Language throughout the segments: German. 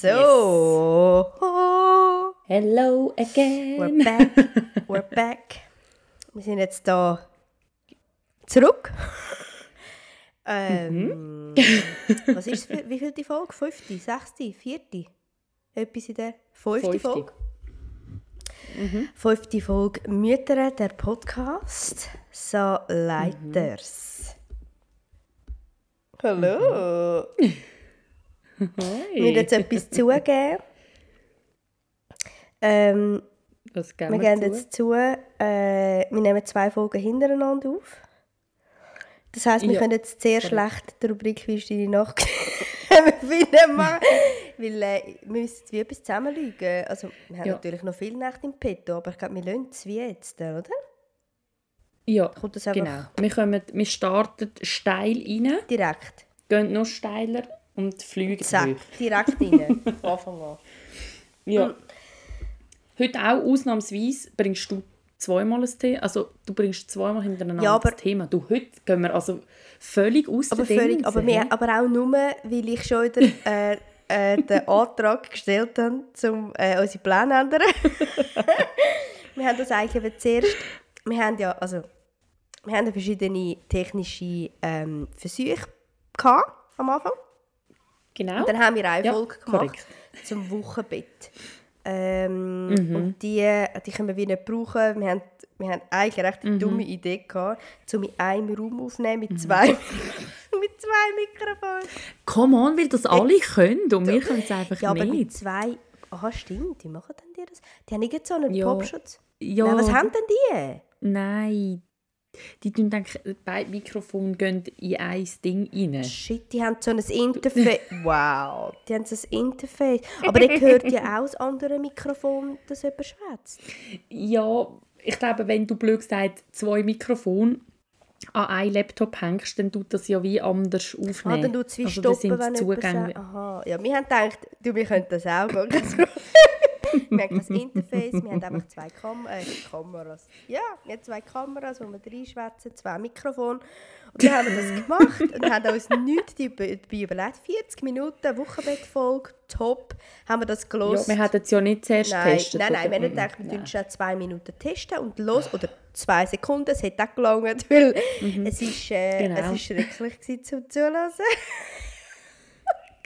So. Hello again. We're back. We're back. Wir sind jetzt da zurück. Ähm, was ist für, wie viel die Folge? Fünfte, sechste, vierte? Etwas in der fünfte. Folge? Fünfte Folge Mütter, der Podcast. So Leiters. Hallo. Wir müssen jetzt etwas zugeben. Ähm, Was geben wir wir geben zu? jetzt zu, äh, wir nehmen zwei Folgen hintereinander auf. Das heisst, wir Ja, können jetzt sehr schlecht die Rubrik «Wie ist deine Nacht?» machen. Weil äh, wir müssen jetzt wie etwas zusammenlügen. Also, wir haben Ja. natürlich noch viele Nächte im Petto, aber ich glaube, wir lassen es wie jetzt, oder? Ja, Kommt das einfach genau. Wir, kommen, wir starten steil rein, direkt? gehen noch steiler und fliegen Zack, direkt rein. Anfang an. Ja. Heute auch ausnahmsweise bringst du zweimal ein Thema. Also du bringst zweimal hintereinander Ja, aber- das Thema. Du, heute gehen wir also völlig aus Aber, völlig, aber, wir, aber auch nur, weil ich schon wieder äh, äh, den Antrag gestellt habe, um äh, unsere Pläne zu ändern. wir haben das eigentlich eben zuerst, wir haben ja, also, wir haben ja verschiedene technische ähm, Versuche gehabt am Anfang. Genau. Und dann haben wir eine Ja, Folge gemacht korrekt. zum Wochenbett. Ähm, Mhm. Und die, die können wir nicht brauchen. Wir haben, wir haben eigentlich eine recht Mhm. dumme Idee gehabt, um in einem Raum aufzunehmen mit zwei, mit zwei Mikrofonen. Come on, weil das alle können und wir können es einfach Ja, aber mit nicht. zwei... Aha, stimmt. Wie machen denn die das? Die haben nicht so einen Ja. Popschutz. Ja, Nein, was haben denn die? Nein. Die tun eigentlich, beide Mikrofone gehen in ein Ding rein. Shit, die haben so ein Interface. wow, die haben so ein Interface. Aber ihr hört ja auch das andere Mikrofon, das jemand schwätzt. Ja, ich glaube, wenn du blöd gesagt zwei Mikrofone an einen Laptop hängst, dann tut das ja wie anders aufnehmen. Ah, dann tut es wie Also, dann stoppen, sind wenn sagt, aha. Ja, wir haben gedacht, du, wir könnten das auch gehen. wir haben das Interface, wir haben einfach zwei Kam äh, Kameras. Ja, wir haben zwei Kameras, wo wir reinschwätzen, zwei Mikrofone. Und dann haben wir das gemacht und haben uns nichts dabei überlegt. 40 Minuten, Wochenbettfolge, top, haben wir das Ja, gelost. wir hätten es ja nicht zuerst Nein, getestet. nein, nein, wir haben gedacht, wir tun schon zwei Minuten testen und los, oder zwei Sekunden, es hat auch gelangt, weil es, ist, äh, Genau. es ist schrecklich gewesen zum Zuhören.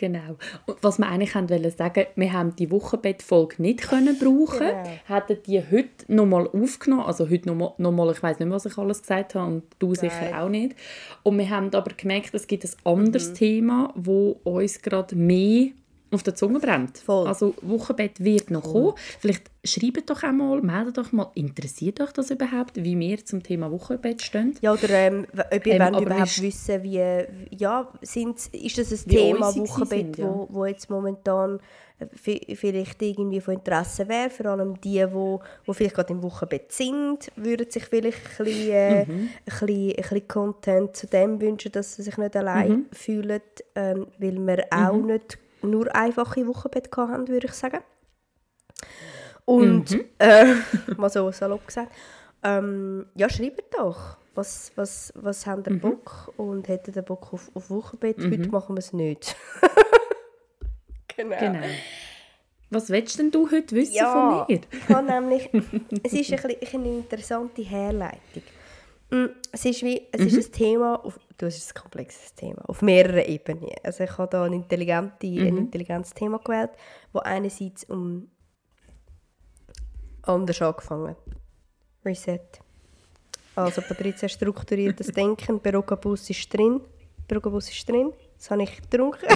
Genau. Und was wir eigentlich haben wollen sagen, wir haben die Wochenbettfolge nicht können brauchen, Genau. hätten die heute nochmal aufgenommen, also heute nochmal, noch mal, ich weiß nicht mehr, was ich alles gesagt habe und du Nein. sicher auch nicht. Und wir haben aber gemerkt, es gibt ein anderes Mhm. Thema, wo uns gerade mehr auf der Zunge brennt. Voll. Also Wochenbett wird noch kommen. Vielleicht schreibt doch einmal, meldet doch mal, interessiert euch das überhaupt, wie wir zum Thema Wochenbett stehen? Ja, oder ähm, ob ihr Ähm, überhaupt wissen, wie, ja, sind, ist das ein Thema Wochenbett, sind, ja. wo, wo jetzt momentan äh, vi- vielleicht irgendwie von Interesse wäre, vor allem die, wo, wo vielleicht gerade im Wochenbett sind, würden sich vielleicht ein bisschen, äh, Mhm. ein bisschen, ein bisschen Content zu dem wünschen, dass sie sich nicht allein Mhm. fühlen, ähm, weil wir auch nicht nur einfache Wochenbett hatten, würde ich sagen. Und, Mhm. äh, mal so salopp gesagt, ähm, ja, schreibt doch, was, was, was habt ihr Mhm. Bock und hättet ihr Bock auf, auf Wochenbett? Heute machen wir es nicht. genau. Genau. Was willst denn du heute wissen Ja, von mir? ich habe nämlich, es ist ein bisschen eine interessante Herleitung. Mm, Es ist, wie, es Mhm. ist ein Thema, auf, du hast ein komplexes Thema, auf mehreren Ebenen. Also ich habe da ein, intelligente, Mhm. ein intelligentes Thema gewählt, wo einerseits um anders angefangen. Reset. Also Patricia strukturiertes Denken, Berokabus ist drin. Berokabus ist drin, das habe ich getrunken.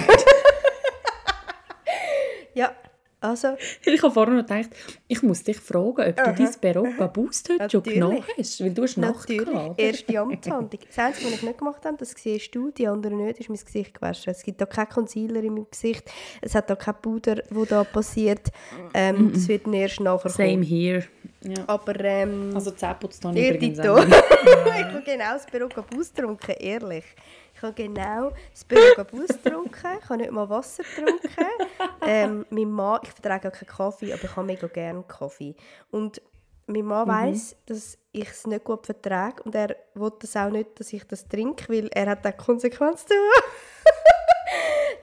ja, also Ich habe vorhin noch gedacht, ich muss dich fragen, ob du dein Berocca Boost heute schon Natürlich. genommen hast. Weil du hast Nacht Natürlich, gehabt. erste Amtshandlung. Das Einzige, was ich nicht gemacht habe, das siehst du, die anderen nicht, ist mein Gesicht gewaschen. Es gibt da keinen Concealer in meinem Gesicht, es hat da kein Puder, wo da passiert. Ähm, Das wird erst nachher Same kommen. here. Ja. Aber ähm, Also Zähneputz habe ihr ich übrigens nicht. ich habe genau das Perugabus getrunken, ehrlich. Ich habe genau das Perugabus getrunken, ich habe nicht mal Wasser getrunken. Ähm, mein Mann, ich vertrage auch keinen Kaffee, aber ich habe mega gerne Kaffee. Und mein Mann Mhm. weiss, dass ich es nicht gut vertrage und er will das auch nicht, dass ich das trinke, weil er hat auch Konsequenzen.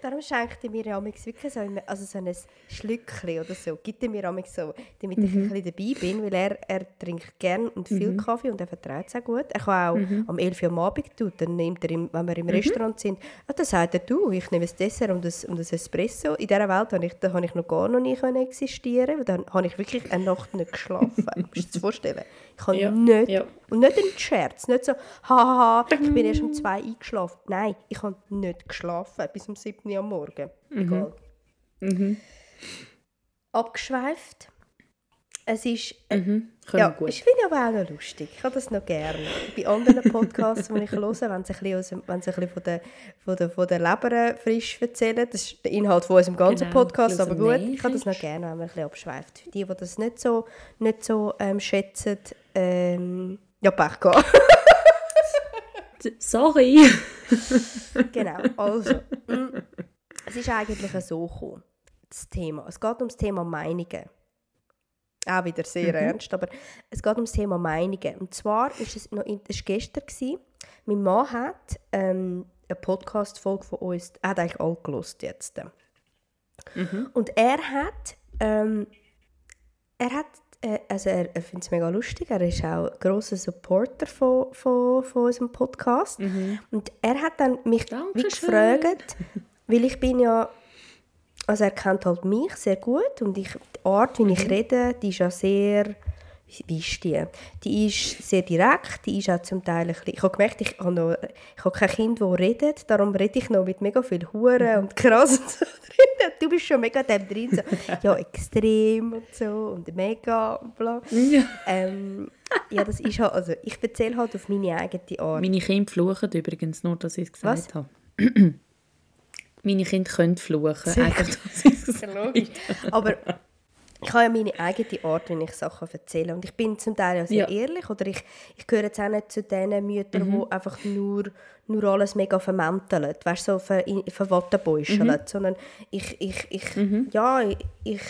Darum schenkt er mir ja wirklich so, ein, also so ein Schlückchen oder so. Gibt er mir so, damit ich ein bisschen dabei bin, weil er, er trinkt gerne und viel Kaffee und er verträgt es auch gut. Er kann auch am 11 Uhr am Abend tun, dann nimmt er, im, wenn wir im Restaurant sind, ah, dann sagt er, du, ich nehme ein Dessert und ein, und ein Espresso. In dieser Welt habe ich, da habe ich noch gar noch nie existieren weil dann habe ich wirklich eine Nacht nicht geschlafen. du musst dir das vorstellen. Ich habe Ja, nicht, ja. Und nicht ein Scherz, nicht so, haha, ich bin erst um zwei eingeschlafen. Nein, ich habe nicht geschlafen bis um 7 Uhr am Morgen. Egal. Mhm. Abgeschweift. Es ist, äh, Mhm. Ja, gut. ich finde aber auch noch lustig. Ich habe das noch gerne. Bei anderen Podcasts, die ich höre, wenn sie ein bisschen, aus dem- wenn sie ein bisschen von der, von, der, von der Leber frisch erzählen, das ist der Inhalt von unserem ganzen Genau, Podcast, aber gut, ich habe das noch gerne, wenn man ein bisschen abschweift. Für die, die das nicht so, nicht so ähm, schätzen, ähm, ja, Pech gehabt. Sorry. genau, also. mm, es ist eigentlich so gekommen, das Thema. Es geht um das Thema Meinungen. Auch wieder sehr ernst, aber es geht um das Thema Meinungen. Und zwar ist es noch in, war gestern, gewesen, mein Mann hat ähm, eine Podcast-Folge von uns, er hat eigentlich alle gelost jetzt. Und er hat, ähm, er hat, also er, er findet es mega lustig, er ist auch ein grosser Supporter von, von, von unserem Podcast. Und er hat dann mich wie gefragt, weil ich bin ja, also er kennt halt mich sehr gut und ich, die Art, wie ich rede, die ist ja sehr, ist die? Die ist sehr direkt, die ist auch zum Teil ein bisschen, ich habe gemerkt, ich habe, noch, ich habe kein Kind, das redet, darum rede ich noch mit mega viel Huren und krass und so drin. Du bist schon mega dem drin, so, ja, extrem und so und mega und bla. Ja. Ähm, ja, das ist halt, also ich erzähle halt auf meine eigene Art. Meine Kinder fluchen übrigens, nur dass ich es gesagt Was? habe. Meine Kinder können fluchen, einfach, dass ich es Ja, logisch. Aber ich habe ja meine eigene Art, wie ich Sachen erzähle. Und ich bin zum Teil ja sehr Ja. ehrlich. Oder ich, ich gehöre jetzt auch nicht zu den Müttern, die einfach nur, nur alles mega vermänteln. Weißt du, so ver, verwattenbäuscheln. Sondern ich, ich, ich, ja, ich, ich,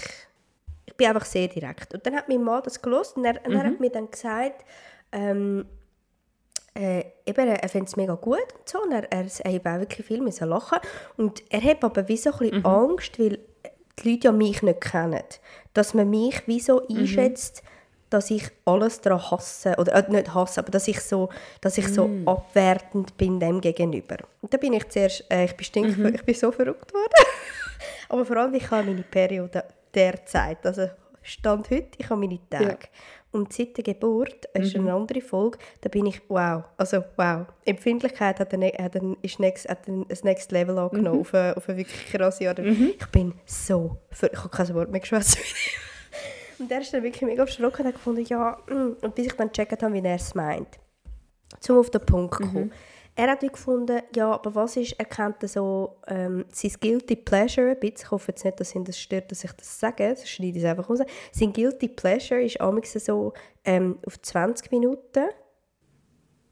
ich bin einfach sehr direkt. Und dann hat mein Mann das gelost und er, und er hat mir dann gesagt, ähm, äh, eben, er findet es mega gut und so. Und er, er, er hat auch wirklich viel müssen lachen. Und er hat aber wie so ein bisschen Angst, weil die Leute ja mich nicht kennen. Dass man mich wie so einschätzt, dass ich alles daran hasse. Oder äh, nicht hasse, aber dass ich so, dass ich so abwertend bin dem gegenüber. Und da bin ich zuerst, äh, ich, bin stink, ich bin so verrückt worden. aber vor allem, ich habe meine Periode derzeit. Also Stand heute, ich habe meine Tage. Und seit der Geburt, das ist eine andere Folge, da bin ich, wow, also wow. Empfindlichkeit hat, eine, hat, ein, ist next, hat ein, ein Next Level angenommen, auf, eine, auf eine wirklich krasse Art. Ich bin so, ver ich habe kein Wort mehr geschwätzt. Und er ist dann wirklich mega erschrocken und hat gefunden, ja, mm. und bis ich dann gecheckt habe, wie er es meint. Zum auf den Punkt kommen. Er hat gefunden, ja, aber was ist, er kennt so ähm, sein Guilty Pleasure ein bisschen. Ich hoffe jetzt nicht, dass ihn das stört, dass ich das sage, sonst schneide ich es einfach raus. Sein Guilty Pleasure ist amigs so ähm, auf 20 Minuten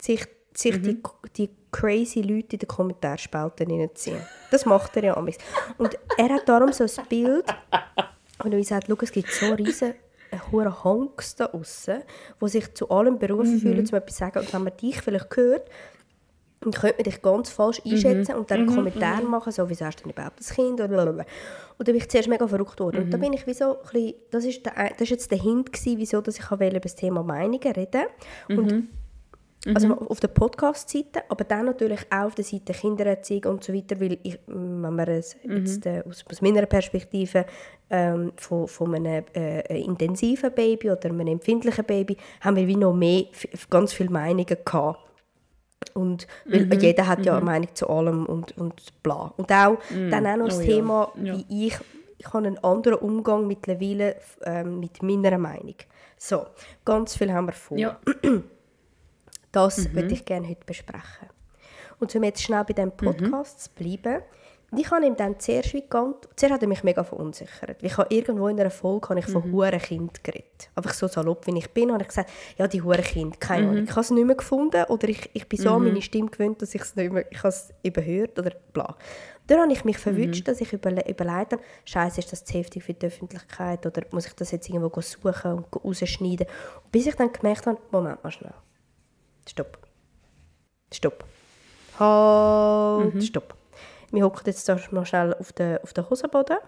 sich, sich die, die crazy Leute in den Kommentarspalten reinziehen. Das macht er ja amigs. Und er hat darum so ein Bild, und er sagt, schau, es gibt so riesen hohe Honks da aussen, die sich zu allem berufen fühlen, um etwas zu sagen. Und wenn man dich vielleicht hört, dann könnte man dich ganz falsch einschätzen und dann einen Kommentar machen, so, wieso hast du denn überhaupt ein Kind? Und da bin ich zuerst mega verrückt worden. Und da bin ich wie so, ein bisschen, das ist, der, das ist jetzt der Hint gewesen, wieso dass ich über das Thema Meinungen reden. Und also auf der Podcast-Seite, aber dann natürlich auch auf der Seite Kindererziehung und so weiter, weil ich, wenn man es jetzt äh, aus, aus meiner Perspektive ähm, von, von einem äh, intensiven Baby oder einem empfindlichen Baby, haben wir wie noch mehr, ganz viele Meinungen gehabt. Und weil jeder hat ja eine Meinung zu allem und, und bla. Und auch, dann auch noch das Oh ja, Thema, ja. wie ich, ich habe einen anderen Umgang mittlerweile ähm, mit meiner Meinung. So, ganz viel haben wir vor. Ja. Das würde ich gerne heute besprechen. Und um jetzt schnell bei diesem Podcast zu bleiben, ich habe ihm dann zuerst wie geantwortet, zuerst hat er mich mega verunsichert. Ich habe irgendwo in einer Folge habe ich von hure Kind geredet. Einfach so salopp, wie ich bin, habe ich gesagt, ja, die hure Kind, keine Ahnung. Ich habe es nicht mehr gefunden oder ich, ich bin so an meine Stimme gewöhnt, dass ich es nicht mehr, ich habe es überhört oder bla. Dann habe ich mich verwünscht, dass ich überle überlegt habe, Scheiße, ist das zu heftig für die Öffentlichkeit oder muss ich das jetzt irgendwo suchen und rausschneiden. Und bis ich dann gemerkt habe, Moment mal schnell. Stopp. Stopp. Halt, stopp. Wir hocken jetzt da mal schnell auf den, auf den Hosenboden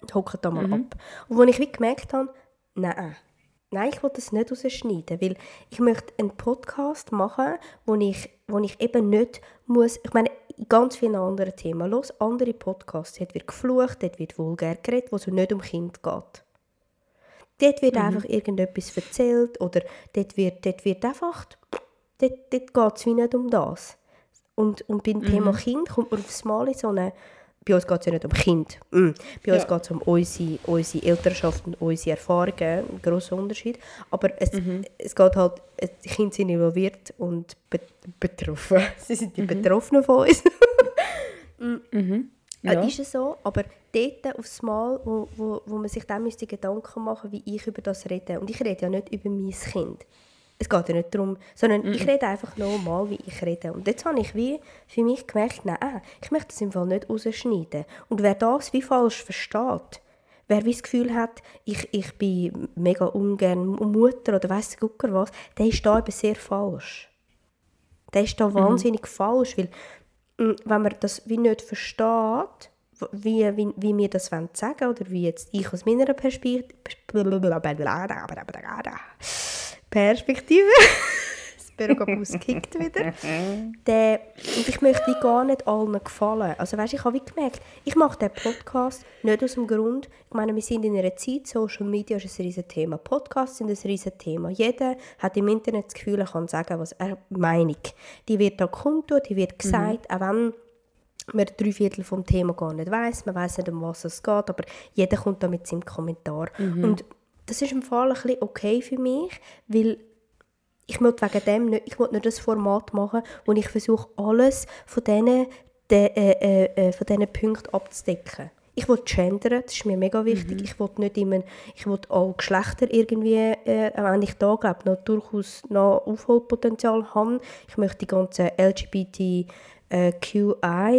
und hocken da mal Mhm. ab. Und wo ich wie gemerkt habe, nein, nein, ich will das nicht rausschneiden, weil ich möchte einen Podcast machen, wo ich, wo ich eben nicht muss, ich meine, in ganz vielen anderen Themen, los, andere Podcasts, dort wird geflucht, dort wird vulgär geredet, wo es nicht um Kind geht. Dort wird einfach irgendetwas erzählt oder dort wird, dort wird einfach, dort, dort geht es wie nicht um das. Und, und beim Thema Kind kommt man aufs Mal in so eine, bei uns geht es ja nicht um Kind, mm. bei uns Ja. geht es um unsere, unsere Elternschaft und unsere Erfahrungen, ein grosser Unterschied. Aber es, es geht halt, die Kinder sind involviert und be betroffen. Sie sind die Betroffenen von uns. Ja. Äh, Ist es so, aber dort aufs Mal, wo, wo, wo man sich dann müsste Gedanken machen wie ich über das rede. Und ich rede ja nicht über mein Kind. Es geht ja nicht darum, sondern ich rede einfach normal, wie ich rede. Und jetzt habe ich wie für mich gemerkt, nein, ich möchte das im Fall nicht rausschneiden. Und wer das wie falsch versteht, wer wie das Gefühl hat, ich, ich bin mega ungern Mutter oder weiss Gucker was, der ist da eben sehr falsch. Der ist da wahnsinnig falsch, weil mm, wenn man das wie nicht versteht, wie, wie, wie wir das wollen sagen oder wie jetzt ich aus meiner Perspektive Perspektive das Bürgerbus kickt wieder der, und ich möchte wie gar nicht allen gefallen. Also weißt, ich habe wie gemerkt, ich mache den Podcast nicht aus dem Grund, ich meine, wir sind in einer Zeit, Social Media ist ein riesen Thema, Podcasts sind ein riesen Thema. Jeder hat im Internet das Gefühl, er kann sagen, was er Meinung. Die wird da kundtun, die wird gesagt, auch wenn man drei Viertel vom Thema gar nicht weiß, man weiß nicht, um was es geht, aber jeder kommt da mit seinem Kommentar. Und das ist im Fall ein bisschen okay für mich, weil ich will wegen dem nicht, ich will nicht das Format machen, wo ich versuche, alles von diesen, de, äh, äh, äh, von diesen Punkten abzudecken. Ich will gendern, das ist mir mega wichtig. Ich will nicht immer, ich will alle Geschlechter irgendwie, äh, auch wenn ich da glaube, noch durchaus noch Aufholpotenzial habe. Ich möchte die ganzen LGBTQI,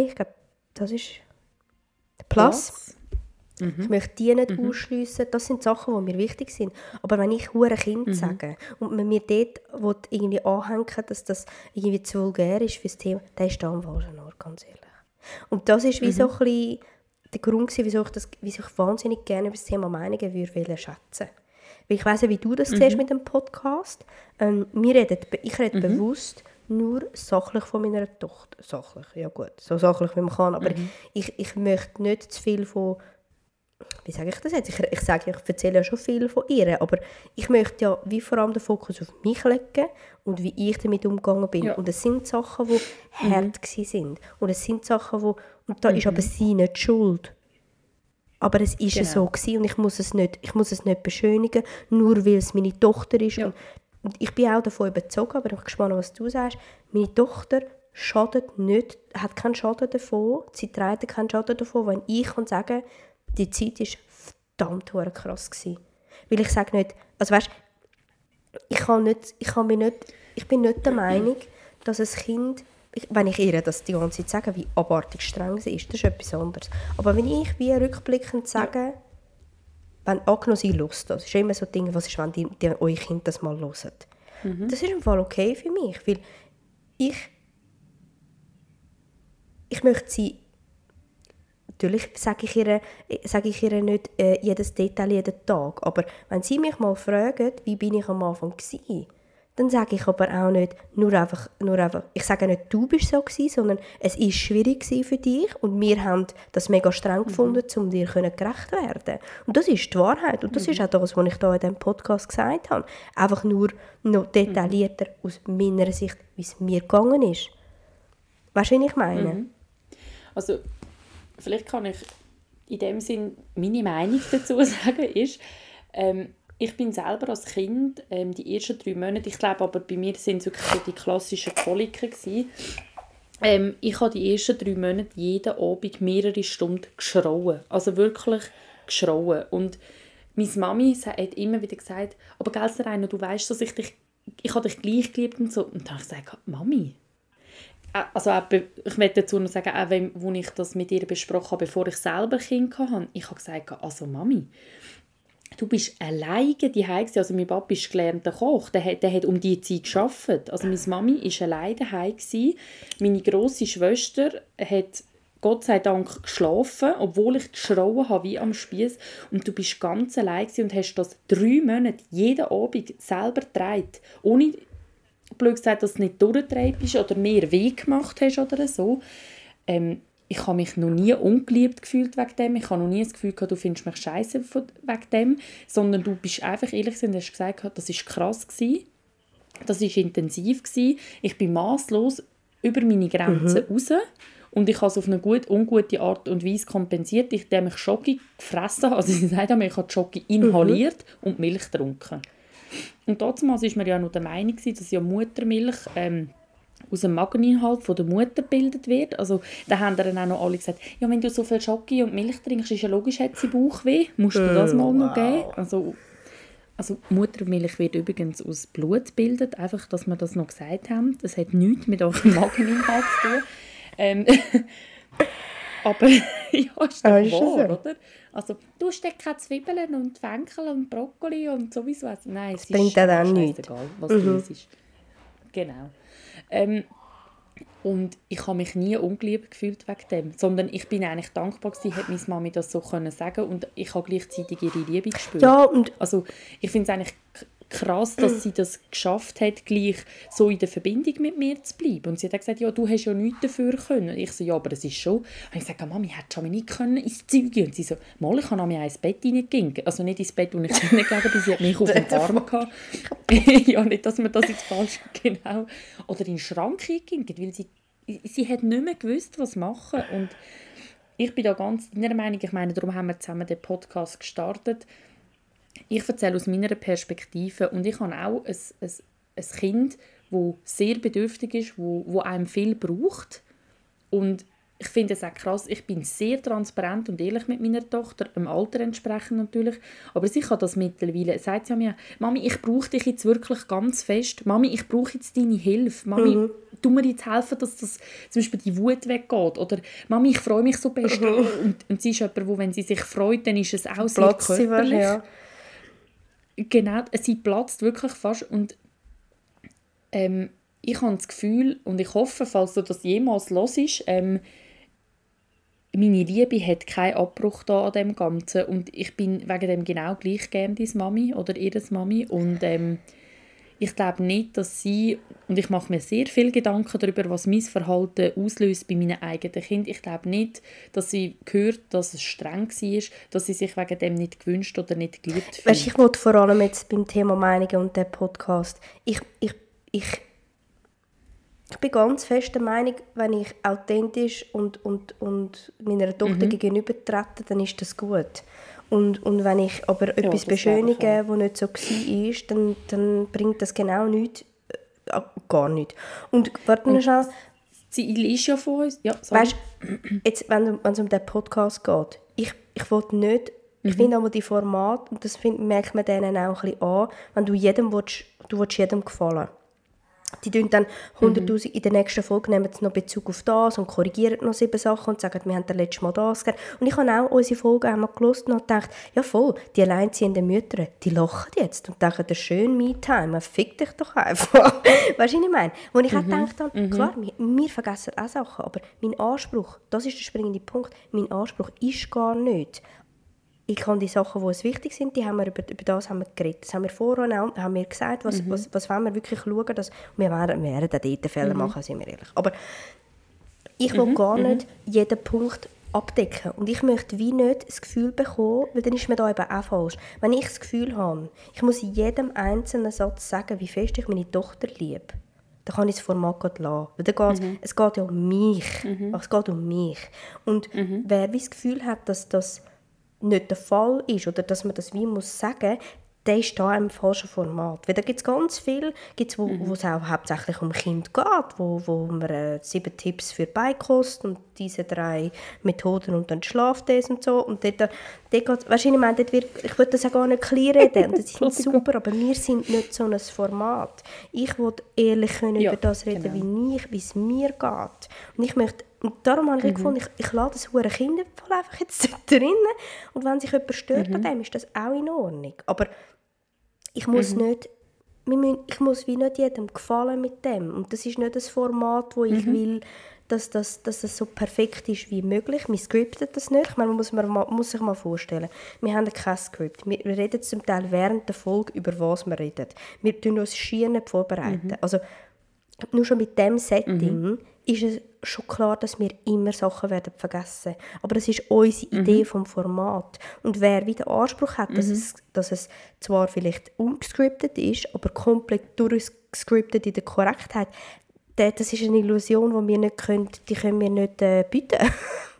ich glaube, das ist Plus. Ich möchte die nicht ausschliessen. Das sind Sachen, die mir wichtig sind. Aber wenn ich hure Kind sage und man mir dort will irgendwie anhängen dass das irgendwie zu vulgär ist fürs Thema, dann ist da am falschen Ort, ganz ehrlich. Und das ist wie so ein bisschen der Grund, wieso ich, das, wieso ich wahnsinnig gerne über das Thema Meinungen würde wollen schätzen. Weil ich weiss ja, wie du das siehst mit dem Podcast. Ähm, wir reden, ich rede bewusst nur sachlich von meiner Tochter. Sachlich, ja gut, so sachlich wie man kann. Aber ich, ich möchte nicht zu viel von wie sage ich das jetzt? Ich, ich sage, ich erzähle ja schon viel von ihr, aber ich möchte ja wie vor allem den Fokus auf mich legen und wie ich damit umgegangen bin. Ja. Und es sind Sachen, die hart gewesen sind. Und es sind Sachen, wo und da ist aber sie nicht schuld. Aber es ist Genau. so gewesen und ich muss es nicht, ich muss es nicht beschönigen, nur weil es meine Tochter ist. Ja. Und, und ich bin auch davon überzeugt, aber ich bin gespannt, was du sagst. Meine Tochter schadet nicht, hat keinen Schaden davon, sie trägt keinen Schaden davon, wenn ich kann sagen die Zeit war verdammt krass. Gewesen. Weil ich sage nicht, also weißt, ich, kann nicht, ich, kann mir nicht, ich bin nicht der Meinung, dass ein Kind, wenn ich ihr das die ganze Zeit sage, wie abartig streng sie ist, das ist etwas anderes. Aber wenn ich wie rückblickend sage, wenn angenommen sie lust, das ist immer so ein Ding, was ist, wenn die, die, eure Kinder das mal hören. Das ist im Fall okay für mich, weil ich ich möchte sie Natürlich sage ich ihr, sage ich ihr nicht äh, jedes Detail jeden Tag, aber wenn sie mich mal fragen, wie bin ich am Anfang gsi, dann sage ich aber auch nicht nur einfach, nur einfach, ich sage nicht, du bist so gsi, sondern es ist schwierig für dich und wir haben das mega streng gefunden, um dir gerecht werden. Und das ist die Wahrheit und das ist auch das, was ich da in diesem Podcast gesagt habe. Einfach nur noch detaillierter aus meiner Sicht, wie es mir gegangen ist. Weißt du, wie ich meine? Also, vielleicht kann ich in dem Sinn meine Meinung dazu sagen, ist, ähm, ich bin selber als Kind ähm, die ersten drei Monate, ich glaube aber bei mir sind es die klassischen Koliken gewesen. Ähm, ich habe die ersten drei Monate jeden Abend mehrere Stunden geschrauen. Also wirklich geschrauen. Und meine Mami hat immer wieder gesagt, aber gell, Rainer, du weißt, dass ich dich, ich habe dich gleich geliebt und so. Und dann habe ich gesagt, Mami, also ich möchte dazu noch sagen, auch wenn, wo ich das mit ihr besprochen habe, bevor ich selber Kind hatte, ich habe gesagt, also Mami, du bist alleine die gewesen. Also mein Papa ist gelernter Koch, der, hat- der hat um die Zeit gearbeitet. Also meine Mami war alleine daheim. Meine grosse Schwester hat Gott sei Dank geschlafen, obwohl ich geschrauen habe wie am Spieß und du bist ganz allein und hast das drei Monate jeden Abend selber getragen, ohne blöd gesagt, dass du nicht durchgetragen bist oder mehr weh gemacht hast oder so. Ähm, ich habe mich noch nie ungeliebt gefühlt wegen dem. Ich habe noch nie das Gefühl gehabt, du findest mich scheiße wegen dem, sondern du bist einfach ehrlich und hast gesagt, das ist krass gewesen. Das ist intensiv gewesen. Ich bin maßlos über meine Grenzen mhm. raus und ich habe es auf eine gut, ungute Art und Weise kompensiert, indem ich Schoki gefressen habe. Also sie sagen ich habe Schoki inhaliert mhm. und Milch getrunken. Und damals war man ja noch der Meinung, dass ja Muttermilch ähm, aus dem Mageninhalt von der Mutter gebildet wird. Also da haben dann auch noch alle gesagt, ja, wenn du so viel Schoki und Milch trinkst, ist ja logisch, hat sie Bauchweh. Musst du das mal wow. noch geben? Also, also Muttermilch wird übrigens aus Blut gebildet, einfach, dass wir das noch gesagt haben. Das hat nichts mit eurem Mageninhalt zu tun. Ähm, aber ja, ist doch ah, wahr, oder? Also, du steckst keine Zwiebeln und Fenkel und Brokkoli und sowieso. Nein, es bringt ist dann nicht. egal, was mhm. du isst. Genau. Ähm, und ich habe mich nie ungeliebt gefühlt wegen dem, sondern ich bin eigentlich dankbar gewesen, hat meine Mami das so können sagen und ich habe gleichzeitig ihre Liebe gespürt. Ja, und also ich finde es eigentlich krass, dass sie das geschafft hat, gleich so in der Verbindung mit mir zu bleiben. Und sie hat gesagt, ja, du hast ja nichts dafür können. Und ich so, ja, aber es ist schon. Und ich gesagt, Mami, hättest du nicht können ins Zeug Und sie so, mal, ich habe mir ins Bett reingegangen. Also nicht ins Bett, wo ich reingegangen bin, sie hat mich auf dem Arm gehabt. ja, nicht, dass man das jetzt falsch, genau. Oder in den Schrank reingegangen, weil sie, sie hat nicht mehr gewusst, was machen. Und ich bin da ganz deiner Meinung, ich meine, darum haben wir zusammen den Podcast gestartet, ich erzähle aus meiner Perspektive und ich habe auch ein, ein, ein Kind, das sehr bedürftig ist, wo, wo einem viel braucht und ich finde es auch krass, ich bin sehr transparent und ehrlich mit meiner Tochter, im Alter entsprechend natürlich, aber sie kann das mittlerweile, sagt sie mir, Mami, ich brauche dich jetzt wirklich ganz fest, Mami, ich brauche jetzt deine Hilfe, Mami, mhm. tu mir jetzt helfen, dass das zum Beispiel die Wut weggeht oder Mami, ich freue mich so best mhm. und, und sie ist jemand, wo wenn sie sich freut, dann ist es auch sehr körperlich. Ja. Genau, sie platzt wirklich fast und ähm, ich habe das Gefühl und ich hoffe, falls du das jemals los ist, ähm, meine Liebe hat keinen Abbruch da an dem Ganzen und ich bin wegen dem genau gleich gern deine Mami oder ihre Mami und ähm, ich glaube nicht, dass sie, und ich mache mir sehr viel Gedanken darüber, was mein Verhalten auslöst bei meinen eigenen Kindern. Ich glaube nicht, dass sie gehört, dass es streng war, dass sie sich wegen dem nicht gewünscht oder nicht geliebt fühlt. Weißt, ich wollte vor allem jetzt beim Thema Meinungen und dem Podcast, ich, ich, ich, ich bin ganz fest der Meinung, wenn ich authentisch und, und, und meiner Tochter mhm. gegenüber trete, dann ist das gut. Und, und wenn ich aber ja, etwas beschönige, das nicht so war, dann, dann bringt das genau nichts, äh, gar nichts. Und warte mal schnell. Sie ist ja von uns. Ja, Weißt, jetzt, wenn, es um den Podcast geht, ich, ich will nicht, mhm. ich finde aber die Format, und das find, merkt man denen auch ein bisschen an, wenn du jedem willst, du willst jedem gefallen willst die tun dann 100'000, mhm. in der nächsten Folge nehmen sie noch Bezug auf das und korrigieren noch sieben Sachen und sagen, wir haben das letzte Mal das gegeben. Und ich habe auch unsere Folge einmal gelesen und gedacht, ja voll, die alleinziehenden Mütter, die lachen jetzt und denken, das schön Me-Time, fick dich doch einfach. weißt du, was ich meine? Wo ich mhm. auch gedacht habe, mhm. klar, wir, wir, vergessen auch Sachen, aber mein Anspruch, das ist der springende Punkt, mein Anspruch ist gar nicht, ich habe die Sachen, die uns wichtig sind, die haben wir, über, über das haben wir geredet. Das haben wir vorher auch, haben wir gesagt, was, mhm. was, was wollen wir wirklich schauen, dass, wir werden, wir werden dort Fälle mhm. machen, sind wir ehrlich. Aber ich will mhm. gar mhm. nicht jeden Punkt abdecken. Und ich möchte wie nicht das Gefühl bekommen, weil dann ist mir da eben auch falsch. Wenn ich das Gefühl habe, ich muss in jedem einzelnen Satz sagen, wie fest ich meine Tochter liebe, dann kann ich das Format gerade lassen. Weil dann mhm. Es geht ja um mich. Mhm. Es geht um mich. Und mhm. wer wie das Gefühl hat, dass das nicht der Fall ist oder dass man das wie muss sagen, der ist da im falschen Format. Weil da gibt es ganz viel, gibt's, wo mhm. es auch hauptsächlich um Kind geht, wo, wo man äh, sieben Tipps für Beikost und diese drei Methoden und dann Schlaftest und so. Und dort, dort geht, weißt ich meine, dort wird, ich würde das auch gar nicht klein reden, und das ist super, aber wir sind nicht so ein Format. Ich will ehrlich können ja, über das reden, genau. wie es mir geht. Und ich möchte und darum habe ich mhm. gefunden, ich, ich lasse das hure Kinderfall einfach jetzt drinnen. Und wenn sich jemand stört mhm. an dem, ist das auch in Ordnung. Aber ich muss mhm. nicht, ich muss wie nicht jedem gefallen mit dem. Und das ist nicht das Format, wo ich mhm. will, dass das, dass das so perfekt ist wie möglich. Wir scripten das nicht. Ich meine, man muss, man muss sich mal vorstellen, wir haben kein Skript. Wir, wir reden zum Teil während der Folge über was wir reden. Wir tun uns schier vorbereiten. Mhm. Also nur schon mit dem Setting mhm. ist es schon klar, dass wir immer Sachen werden vergessen. Aber das ist unsere mhm. Idee vom Format. Und wer wieder Anspruch hat, dass, mhm. es, dass es zwar vielleicht ungescriptet ist, aber komplett durchgescriptet in der Korrektheit, das ist eine Illusion, die wir nicht können, die können wir nicht äh, bieten.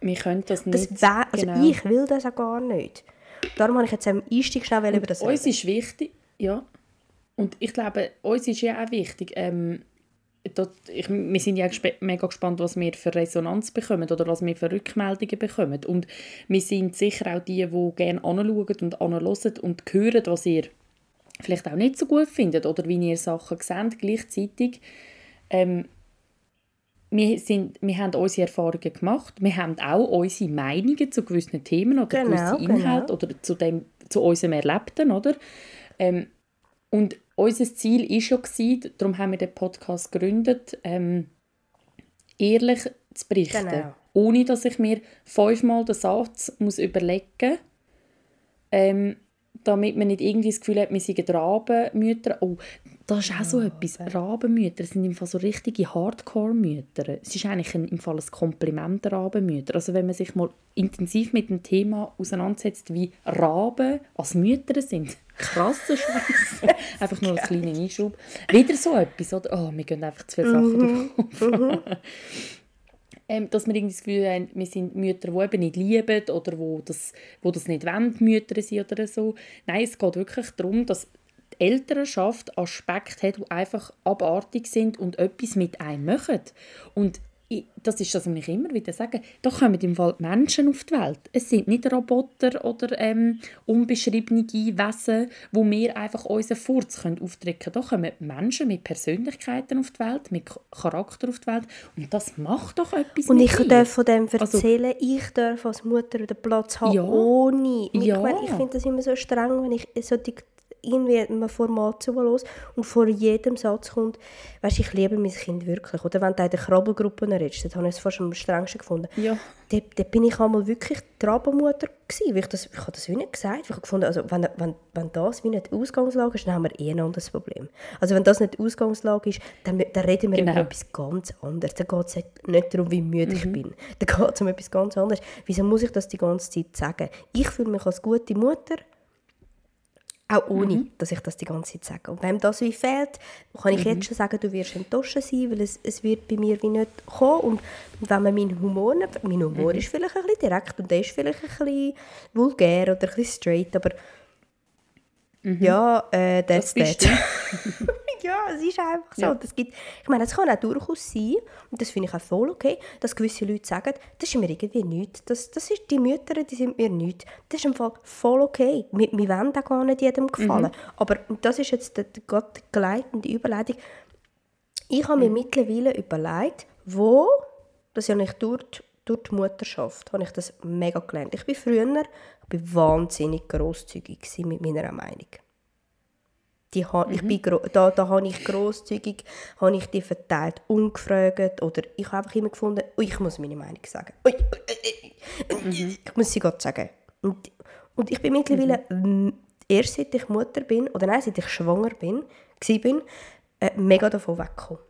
Wir können das nicht. Das wär, also genau. ich will das auch gar nicht. Darum habe ich jetzt am Einstieg schnell über das Uns reden. ist wichtig, ja. Und ich glaube, uns ist ja auch wichtig, ähm, dort, ich, wir sind ja mega gespannt, was wir für Resonanz bekommen oder was wir für Rückmeldungen bekommen. Und wir sind sicher auch die, die gerne anschauen und anhören und hören, was ihr vielleicht auch nicht so gut findet oder wie ihr Sachen seht gleichzeitig. Ähm, wir, sind, wir haben unsere Erfahrungen gemacht. Wir haben auch unsere Meinungen zu gewissen Themen oder genau, gewissen Inhalten genau. oder zu, dem, zu unserem Erlebten. Oder? Ähm, und unser Ziel war schon, gewesen, darum haben wir den Podcast gegründet, ähm, ehrlich zu berichten. Genau. Ohne, dass ich mir fünfmal den Satz muss überlegen muss, ähm, damit man nicht irgendwie das Gefühl hat, wir seien Rabenmütter. Oh, das ist auch so oh, etwas. Okay. Rabenmütter sind im Fall so richtige Hardcore-Mütter. Es ist eigentlich ein, im Fall ein Kompliment Rabenmütter. Also wenn man sich mal intensiv mit dem Thema auseinandersetzt, wie Raben als Mütter sind, krasser Scheiß. einfach nur ein kleiner Einschub. Wieder so etwas, oder? Oh, wir gehen einfach zu viele Sachen durch mhm. ähm, dass wir irgendwie das Gefühl haben, wir sind Mütter, die eben nicht lieben oder wo das, wo das nicht wollen, Mütter sind oder so. Nein, es geht wirklich darum, dass die Elternschaft Aspekte hat, die einfach abartig sind und etwas mit einem machen. Und das ist das, was ich immer wieder sage, da kommen im Fall Menschen auf die Welt. Es sind nicht Roboter oder ähm, unbeschriebene Wesen, wo wir einfach unseren Furz können aufdrücken können. Da kommen Menschen mit Persönlichkeiten auf die Welt, mit Charakter auf die Welt und das macht doch etwas Und ich darf von dem also erzählen, also, ich darf als Mutter den Platz haben, ja, ohne. Ja. Ich, ich finde das immer so streng, wenn ich so die irgendwie einem Format zuhören und vor jedem Satz kommt, weißt, ich liebe mein Kind wirklich. Oder wenn du in den Krabbelgruppen redest, das habe ich es fast am strengsten gefunden. Ja. Da, da bin ich einmal wirklich die Rabenmutter gewesen, ich, das, ich habe das wie nicht gesagt. Ich habe gefunden, also wenn, wenn, wenn das wie nicht die Ausgangslage ist, dann haben wir eh ein anderes Problem. Also wenn das nicht die Ausgangslage ist, dann, dann reden wir genau. über etwas ganz anderes. Dann geht es nicht darum, wie müde mhm. ich bin. Dann geht es um etwas ganz anderes. Wieso muss ich das die ganze Zeit sagen? Ich fühle mich als gute Mutter, auch ohne, mhm. dass ich das die ganze Zeit sage. Und wenn das wie fehlt, kann ich mhm. jetzt schon sagen, du wirst enttäuscht sein, weil es, es wird bei mir wie nicht kommen. Und wenn man meinen Humor, mein Humor mhm. ist vielleicht ein bisschen direkt und der ist vielleicht ein bisschen vulgär oder ein bisschen straight, aber Mhm. Ja, äh, that's das that. ja, es ist einfach so. Ja. Das gibt, ich meine, es kann auch durchaus sein, und das finde ich auch voll okay, dass gewisse Leute sagen, das ist mir irgendwie nichts. Das, das ist, die Mütter, die sind mir nichts. Das ist im Fall voll okay. Wir, wir wollen auch gar nicht jedem gefallen. Mhm. Aber das ist jetzt die, die, die geleitende Überleitung. Ich habe mir mhm. mittlerweile überlegt, wo, das ja nicht durch, durch die Mutterschaft, habe ich das mega gelernt. Ich bin früher ich war wahnsinnig grosszügig mit meiner Meinung. Die ha, mhm. ich bin, da, da habe ich grosszügig habe ich die verteilt, ungefragt oder ich habe einfach immer gefunden, oh, ich muss meine Meinung sagen. Ui, ui, mhm. Ich muss sie Gott sagen. Und, und ich bin mittlerweile, mhm. erst seit ich Mutter bin, oder nein, seit ich schwanger bin, bin äh, mega davon weggekommen.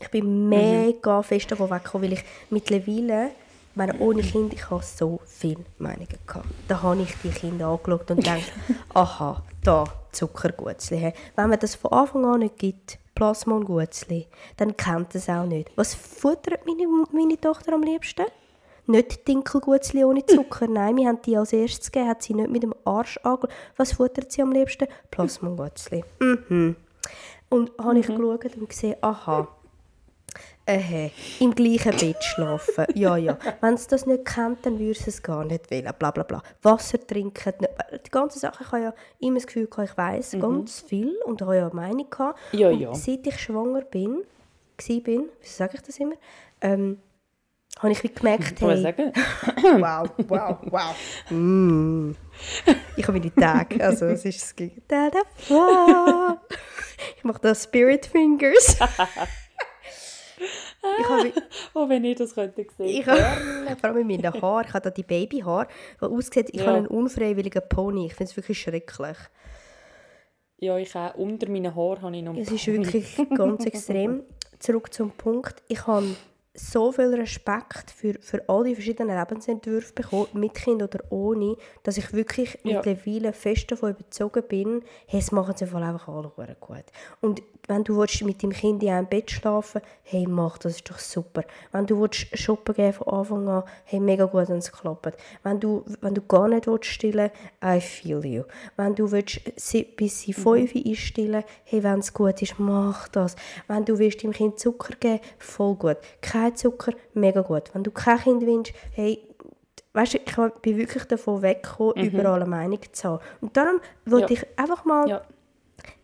Ich bin mhm. mega fest davon weggekommen, weil ich mittlerweile meine, ohne Kind, ich hatte so viele Meinungen. Gehabt. Da habe ich die Kinder angeschaut und gedacht, aha, da, Zuckergutzli. Wenn man das von Anfang an nicht gibt, Plasma und Gutzli, dann kennt es auch nicht. Was futtert meine, meine Tochter am liebsten? Nicht Dinkelgutzli ohne Zucker, nein, wir haben die als erstes gegeben, hat sie nicht mit dem Arsch angeschaut. Was futtert sie am liebsten? Plasma und Gutzli. Mhm. Und habe ich mhm. geschaut und gesehen, aha, äh, im gleichen Bett schlafen. Ja, ja. Wenn sie das nicht kennt, dann würde sie es gar nicht wollen. Bla, bla, bla. Wasser trinken. Die ganze Sache, ich habe ja immer das Gefühl, ich weiß mhm. ganz viel und habe ja eine Meinung gehabt. Ja, und ja. seit ich schwanger bin, bin, wie sage ich das immer, ähm, habe ich wie gemerkt, hey, sagen? wow, wow, wow. Mm. Ich habe meine Tage, also es ist das Gegenteil Ich mache da Spirit Fingers. Ich habe, Oh, wenn ihr das könntet sehen. ich habe, vor allem mit meinen Haaren, ich habe da die Babyhaare, die aussieht, ich Ja. habe einen unfreiwilligen Pony. Ich finde es wirklich schrecklich. Ja, ich auch. Unter meinen Haaren habe ich noch Es ist wirklich ganz extrem. Zurück zum Punkt. Ich habe so viel Respekt für, für all die verschiedenen Lebensentwürfe bekommen, mit Kind oder ohne, dass ich wirklich Ja. mittlerweile fest davon überzogen bin, hey, es machen sie einfach alle gut. Und wenn du willst, mit dem Kind in einem Bett schlafen hey, mach das, ist doch super. Wenn du willst, shoppen gehen von Anfang an, hey, mega gut, wenn es klappt. Wenn du, wenn du gar nicht willst stillen I feel you. Wenn du willst, sie, bis sie fünf einstillen, hey, wenn es gut ist, mach das. Wenn du willst dem Kind Zucker geben, voll gut. Kein Zucker, mega gut. Wenn du kein Kind willst, hey, weißt du, ich bin wirklich davon weggekommen, überall eine Meinung zu haben. Und darum wollte Ja. ich einfach mal Ja.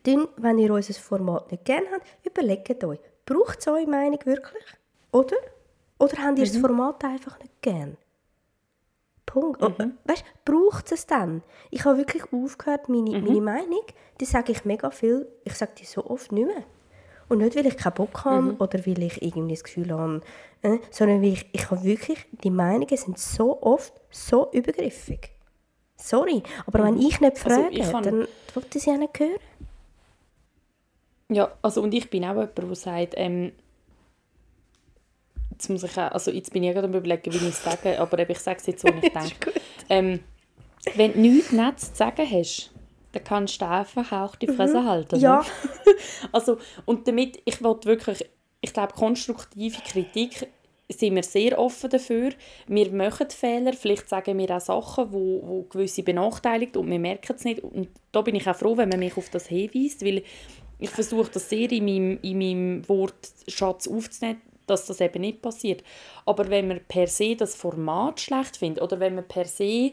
dann, wenn ihr unser Format nicht gerne habt, überlegt euch, braucht es eure Meinung wirklich? Oder? Oder habt ihr das Format einfach nicht gern? Punkt. Oh, Weißt du, braucht es dann? Ich habe wirklich aufgehört, meine, meine Meinung, die sage ich mega viel, ich sage die so oft nicht mehr. Und nicht, weil ich keinen Bock habe oder weil ich irgendwie das Gefühl habe, äh, sondern weil ich, ich habe wirklich, die Meinungen sind so oft so übergriffig. Sorry, aber wenn ich nicht Also, frage, ich kann- dann wollte ich sie auch nicht hören. Ja, also und ich bin auch jemand, der sagt, ähm, jetzt muss ich auch, also jetzt bin ich gerade am überlegen, wie ich es sage, aber ich sage es jetzt, so wie ich denke. ähm, wenn du nichts Nettes zu sagen hast, dann kannst du einfach auch die Fresse halten. ne? Ja. Also, und damit, ich wollte wirklich, ich glaube, konstruktive Kritik sind wir sehr offen dafür. Wir machen Fehler, vielleicht sagen wir auch Sachen, wo, wo gewisse benachteiligt und wir merken es nicht. Und da bin ich auch froh, wenn man mich auf das hinweist, weil ich versuche das sehr in meinem, in meinem Wortschatz aufzunehmen, dass das eben nicht passiert. Aber wenn man per se das Format schlecht findet oder wenn man per se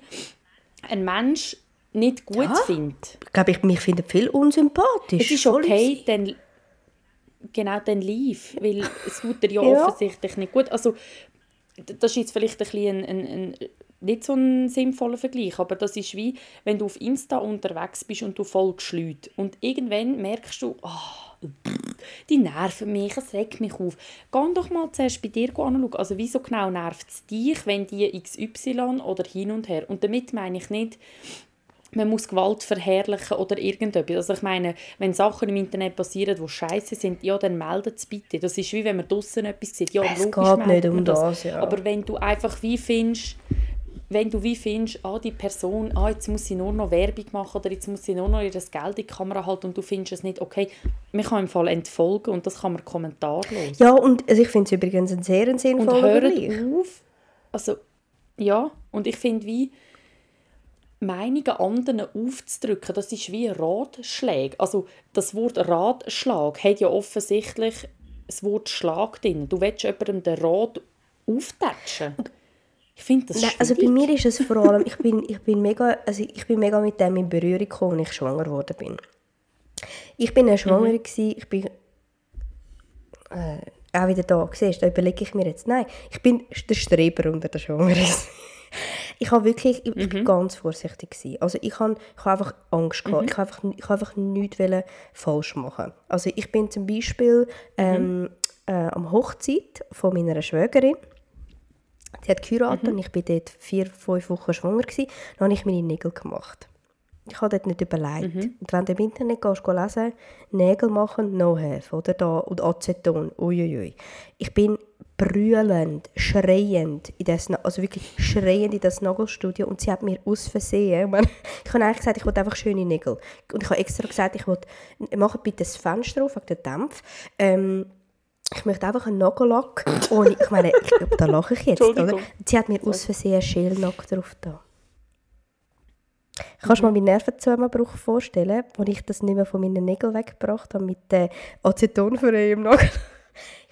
einen Mensch nicht gut Ja. findet, Ich glaube, ich mich finde viel unsympathisch. es ist okay, dann genau dann live, weil es tut dir ja, Ja. offensichtlich nicht gut. Also das ist jetzt vielleicht ein, bisschen ein, ein, ein nicht so ein sinnvoller Vergleich, aber das ist wie, wenn du auf Insta unterwegs bist und du folgst Leuten und irgendwann merkst du, ah, die nerven mich, es regt mich auf. Geh doch mal zuerst bei dir anschauen. Also wieso genau nervt es dich, wenn die XY oder hin und her. Und damit meine ich nicht, man muss Gewalt verherrlichen oder irgendetwas. Also ich meine, wenn Sachen im Internet passieren, die scheiße sind, ja, dann meldet es bitte. Das ist wie wenn man draussen etwas sieht. Ja, Es logisch geht nicht um man das, ja. Aber wenn du einfach wie findest, wenn du wie findest, ah, die Person, ah, jetzt muss sie nur noch Werbung machen oder jetzt muss sie nur noch ihr Geld in die Kamera halten und du findest es nicht okay, man kann im Fall entfolgen und das kann man kommentarlos. Ja, und also ich finde es übrigens ein sehr und sinnvoller hören Vergleich. auf, also ja, und ich finde wie Meinungen anderen aufzudrücken, das ist wie Ratschläge. Also das Wort Ratschlag hat ja offensichtlich das Wort Schlag drin. Du willst jemandem den Rat auftatschen. Ich finde das Nein, schwierig. also bei mir ist es vor allem, ich bin, ich bin, mega, also ich bin mega mit dem in Berührung gekommen, als ich schwanger geworden bin. Ich bin eine Schwangere, Mhm. gewesen, ich bin äh, auch wieder da, siehst da überlege ich mir jetzt, nein, ich bin der Streber unter den Schwangeren. Ich habe wirklich, ich, Mhm. bin ganz vorsichtig gewesen. Also ich habe ich habe einfach Angst gehabt. Mhm. Ich habe einfach, ich habe einfach nichts falsch machen. Also ich bin zum Beispiel ähm, Mhm. äh, am Hochzeit von meiner Schwägerin Sie hat geheiratet Mhm. und ich war dort vier, fünf Wochen schwanger. Gewesen. Dann habe ich meine Nägel gemacht. Ich habe dort nicht überlegt. Mhm. Und wenn du im Internet gehst, gehst lesen, Nägel machen, no have, oder da, und Aceton, uiuiui. Ich bin brüllend, schreiend, in das, also wirklich schreiend in das Nagelstudio und sie hat mir aus Versehen, ich, habe eigentlich gesagt, ich wollte einfach schöne Nägel. Und ich habe extra gesagt, ich wollte, macht bitte das Fenster auf, wegen der Dämpfe. Ähm, ich möchte einfach einen Nagellack ohne, ich meine, ich, da lache ich jetzt, oder? Sie hat mir aus Versehen einen Schälnack drauf da. Kannst du dir mal meinen Nervenzusammenbruch vorstellen, als ich das nicht mehr von meinen Nägeln weggebracht habe mit der Acetonfrei im Nagel?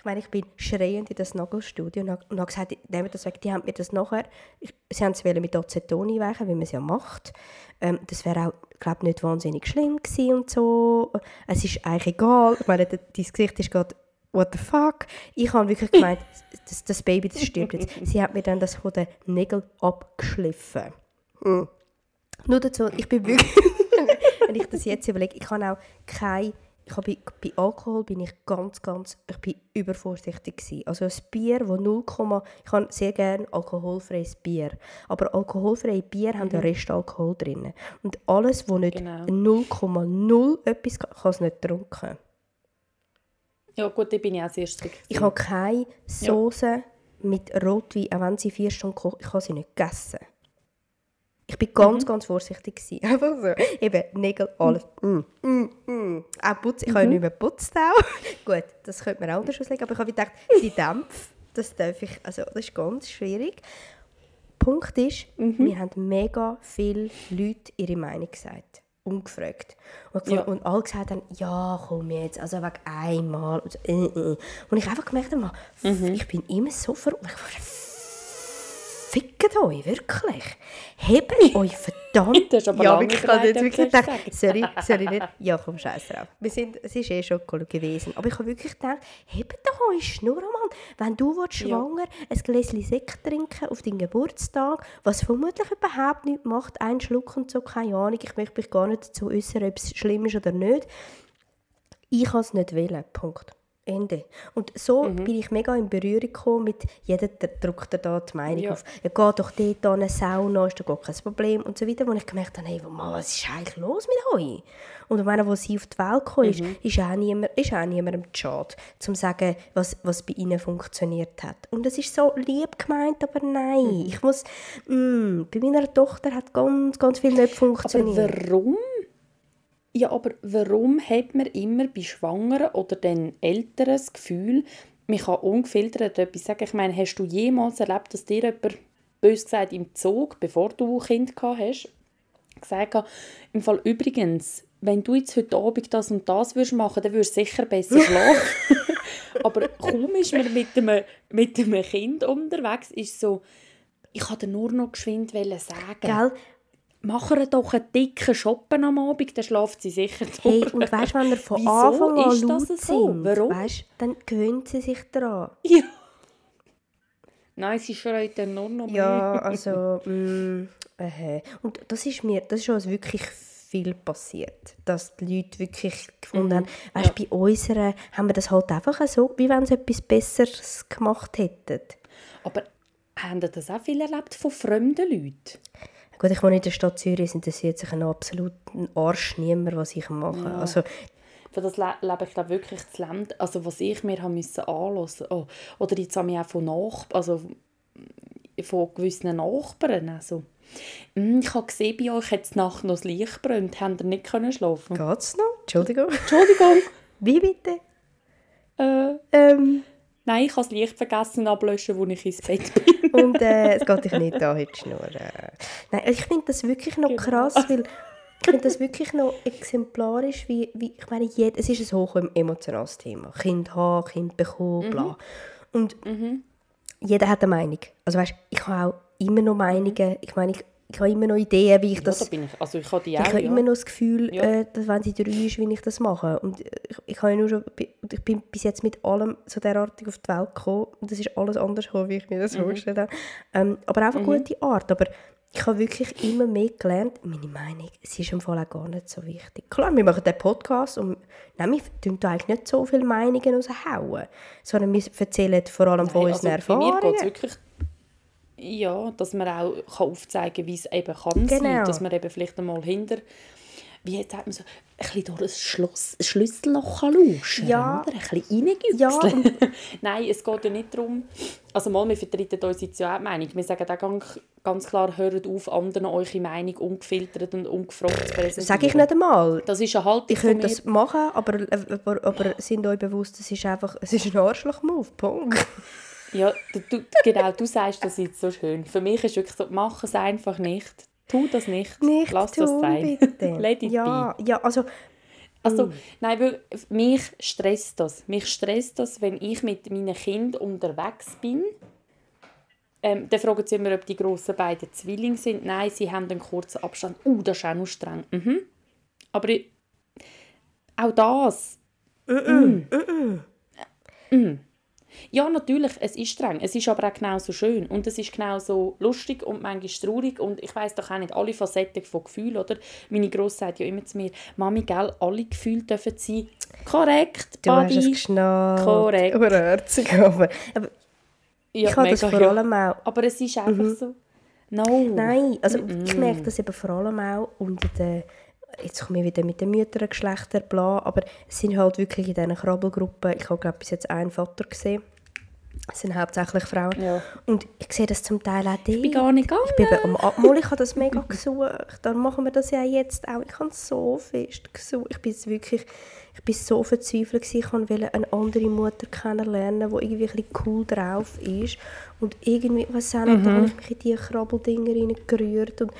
Ich meine, ich bin schreiend in das Nagelstudio und habe, gesagt, nehmt das weg. Die haben mir das nachher, ich, sie haben es mit Aceton einweichen, wie man es ja macht. Ähm, das wäre auch, glaube nicht wahnsinnig schlimm gewesen und so. Es ist eigentlich egal. Ich meine, dein Gesicht ist gerade what the fuck? Ich habe wirklich gemeint, das, das Baby, das stirbt jetzt. Sie hat mir dann das von den Nägeln abgeschliffen. Nur dazu, ich bin wirklich, wenn ich das jetzt überlege, ich habe auch keine ich habe bei, bei Alkohol bin ich ganz, ganz, ich bin übervorsichtig gewesen. Also ein Bier, wo 0, ich habe sehr gerne alkoholfreies Bier, aber alkoholfreie Bier haben ja Restalkohol drin. Und alles, wo nicht Genau. 0,0 etwas kann, kann es nicht trinken. Ja gut, da bin ich auch sehr strikt. Ich habe keine Soße mit Rotwein, auch wenn sie vier Stunden kocht, ich habe sie nicht gegessen. Ich bin ganz, ganz vorsichtig. Gewesen. Einfach so. Eben, Nägel, alles. Mm, mm, mm. Auch Putz, ich habe ja nicht mehr geputzt auch. Gut, das könnte man auch anders auslegen, aber ich habe gedacht, die Dämpfe, das darf ich, also das ist ganz schwierig. Punkt ist, mir haben mega viele Leute ihre Meinung gesagt. Ungefragt. Und, Ja. und alle gesagt haben, ja, komm jetzt, also wegen einmal. Und, äh, äh. und ich einfach gemerkt habe, Mhm. ich bin immer so ver... Fickt euch, wirklich. Hebt euch verdammt. Das ist aber ja, ich habe jetzt überlegt, wirklich gedacht, sorry, sorry nicht. Ja, komm, scheiß drauf. Wir sind, es ist eh schon cool gewesen. Aber ich habe wirklich gedacht, hebt doch eure Schnur, Mann. Wenn du willst, Ja. schwanger ein Gläschen Sekt trinken auf deinen Geburtstag, was vermutlich überhaupt nichts macht, ein Schluck und so, keine Ahnung. Ich möchte mich gar nicht dazu äußern, ob es schlimm ist oder nicht. Ich kann es nicht wählen. Punkt. Ende. Und so Mhm. bin ich mega in Berührung gekommen mit jeder der drückt da die Meinung Ja. auf. Ja, geh doch dort an eine Sauna, ist da gar kein Problem und so weiter. Wo ich gemerkt habe, hey, Mann, was ist eigentlich los mit euch? Und ich meine, als sie auf die Welt gekommen ist, Mhm. ist auch niemand, ist auch niemandem schade, zum zu sagen, was, was bei ihnen funktioniert hat. Und das ist so lieb gemeint, aber nein. Mhm. Ich muss, mm, bei meiner Tochter hat ganz, ganz viel nicht Aber funktioniert. warum? Ja, aber warum hat man immer bei Schwangeren oder den Älteren das Gefühl, man kann ungefiltert etwas sagen? Ich meine, hast du jemals erlebt, dass dir jemand, bös gesagt, im Zug, bevor du ein Kind gehabt hast, gesagt hat, im Fall übrigens, wenn du jetzt heute Abend das und das würdest machen, dann würdest du sicher besser schlafen. aber kaum ist man mit einem, mit einem Kind unterwegs, ist so, ich wollte nur noch geschwind sagen. Gell? Mach ihr doch einen dicken Shoppen am Abend, dann schlaft sie sicher durch. Hey, und weißt du, wenn ihr von Wieso Anfang an ist laut das so? sind, Warum? weißt, dann gewöhnt sie sich daran. Ja. Nein, sie schreit dann nur noch Ja, also, mm, äh, und das ist mir, das ist uns wirklich viel passiert, dass die Leute wirklich gefunden haben, weißt, Mhm. ja. bei unseren haben wir das halt einfach so, wie wenn sie etwas Besseres gemacht hätten. Aber haben ihr das auch viel erlebt von fremden Leuten? Gut, ich wohne in der Stadt Zürich, es interessiert sich einen absoluten Arsch niemand, was ich mache. Ja. Also, Für das le lebe ich glaube wirklich das Land, also was ich mir haben müssen anlassen. Oh. Oder jetzt habe ich auch von Nach also von gewissen Nachbarn. Also, «Mm, ich habe gesehen, bei euch hat es Nacht noch das Licht brennt. Habt ihr nicht können schlafen? geht's noch? Entschuldigung. Entschuldigung. Wie bitte? Äh, Ähm, nein, ich habe das Licht vergessen ablöschen, als ich ins Bett bin. Und äh, es geht dich nicht an, heute Schnur. Äh. Nein, ich finde das wirklich noch Genau. krass, weil ich finde das wirklich noch exemplarisch, wie, wie ich meine, jed, es ist ein hoch emotionales Thema. Kind haben, Kind bekommen, bla. Und jeder hat eine Meinung. Also weißt, ich habe auch immer noch Meinungen, ich meine, ich, ich habe immer noch Ideen, wie ich Ja, das... da ich. Also ich habe Ich auch, habe ja. immer noch das Gefühl, Ja. äh, dass wenn sie drei ist, wie ich das mache. Und ich, ich, habe nur schon, ich bin bis jetzt mit allem so derartig auf die Welt gekommen. Und das ist alles anders gekommen, wie ich mir Mhm. das vorgestellt habe. Ähm, aber einfach gute Art. Aber ich habe wirklich immer mehr gelernt, meine Meinung, es ist im Fall auch gar nicht so wichtig. Klar, wir machen den Podcast und nein, wir tun da eigentlich nicht so viele Meinungen raushauen, sondern wir erzählen vor allem von Nein, unseren also bei mir Erfahrungen. geht es wirklich ja, dass man auch kann aufzeigen kann, wie es eben kann Genau. sein. Dass man eben vielleicht einmal hinter, wie jetzt sagt man so, ein bisschen durch ein, Schloss, ein Schlüsselloch kann lauschen Ja. oder? Ein bisschen reingüchseln. Ja, Nein, es geht ja nicht darum, also mal, wir vertreten uns jetzt ja auch die Meinung. Wir sagen auch ganz, ganz klar, hört auf, anderen eure Meinung ungefiltert und ungefragt zu präsentieren. Sage ich nicht einmal. Das ist eine Haltung Ich könnte das machen, aber, aber, aber sind euch bewusst, es ist einfach es ist ein Arschloch-Move. Punkt. Ja, du, du, genau, du sagst das jetzt so schön. Für mich ist wirklich so, mach es einfach nicht. Tu das nicht. Nicht Lass das sein. bitte. Let it ja, ja, also Also, nein, weil mich stresst das. Mich stresst das, wenn ich mit meinen Kindern unterwegs bin. Ähm, dann fragen sie immer, ob die grossen beiden Zwillinge sind. Nein, sie haben einen kurzen Abstand. Uh, das ist auch noch streng. Mhm. Aber ich, auch das. Mm. Mm. Ja, natürlich, es ist streng. Es ist aber auch genauso schön. Und es ist genauso lustig und manchmal traurig. Und ich weiß doch auch nicht alle Facetten von Gefühlen, oder? Meine Grosse sagt ja immer zu mir, Mami, gell, alle Gefühle dürfen sein. Korrekt, Du Babi. hast es geschnallt. Korrekt. Urherzig, aber, aber Ja, ich habe das vor ja. allem auch... Aber es ist einfach so... No. Nein, also ich merke das eben vor allem auch unter den... Jetzt komme ich wieder mit den Müttergeschlechtern, bla, aber es sind halt wirklich in diesen Krabbelgruppen, ich habe glaube bis jetzt einen Vater gesehen, es sind hauptsächlich Frauen. Ja. Und ich sehe das zum Teil auch dort. Ich bin gar nicht gegangen. Ich bin eben am Abmol, ich habe das mega gesucht. Dann machen wir das ja jetzt auch. Ich habe so fest gesucht. Ich bin wirklich, ich bin so verzweifelt gewesen. Ich wollte eine andere Mutter kennenlernen, die irgendwie ein cool drauf ist. Und irgendwie, was auch nicht, da habe ich mich in diese Krabbeldinger reingerührt. Und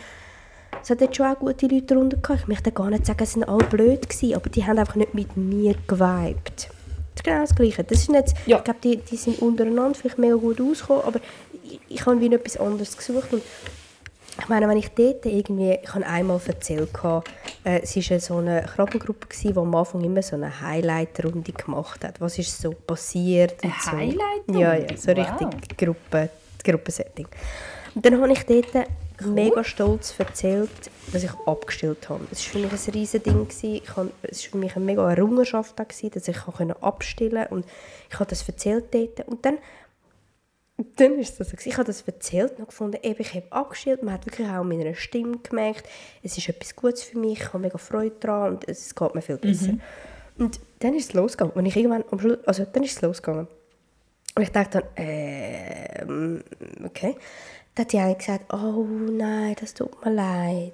es hat jetzt schon auch gute Leute darunter gehabt. Ich möchte gar nicht sagen, es sind alle blöd gewesen, aber die haben einfach nicht mit mir geweibt. Genau das Gleiche. Das ist nicht, Ja. Ich glaube, die, die sind untereinander vielleicht mega gut ausgekommen, aber ich, ich habe wie noch etwas anderes gesucht. Und ich meine, wenn ich dort irgendwie, ich habe einmal erzählt, äh, es war so eine Krabbelgruppe, gewesen, die am Anfang immer so eine Highlight-Runde gemacht hat. Was ist so passiert? Eine so. Highlight-Runde? Ja, ja, so Wow. richtig Gruppe, Gruppensetting. Und dann habe ich dort mega stolz erzählt, dass ich abgestillt habe. Es war für mich ein riesiges Ding. gewesen. Ich habe, es war für mich eine mega Errungenschaft, auch gewesen, dass ich abstillen konnte. Und ich habe das erzählt dort. Und dann, dann ist das so. Ich habe das erzählt und gefunden, eben, ich habe abgestillt. Man hat wirklich auch an meiner Stimme gemerkt, es ist etwas Gutes für mich, ich habe mega Freude daran und es geht mir viel besser. Und dann ist es losgegangen. Und ich irgendwann, am Schluss, also dann ist es losgegangen. Und ich dachte dann, ähm, okay. Dann hat die eine gesagt, oh nein, das tut mir leid.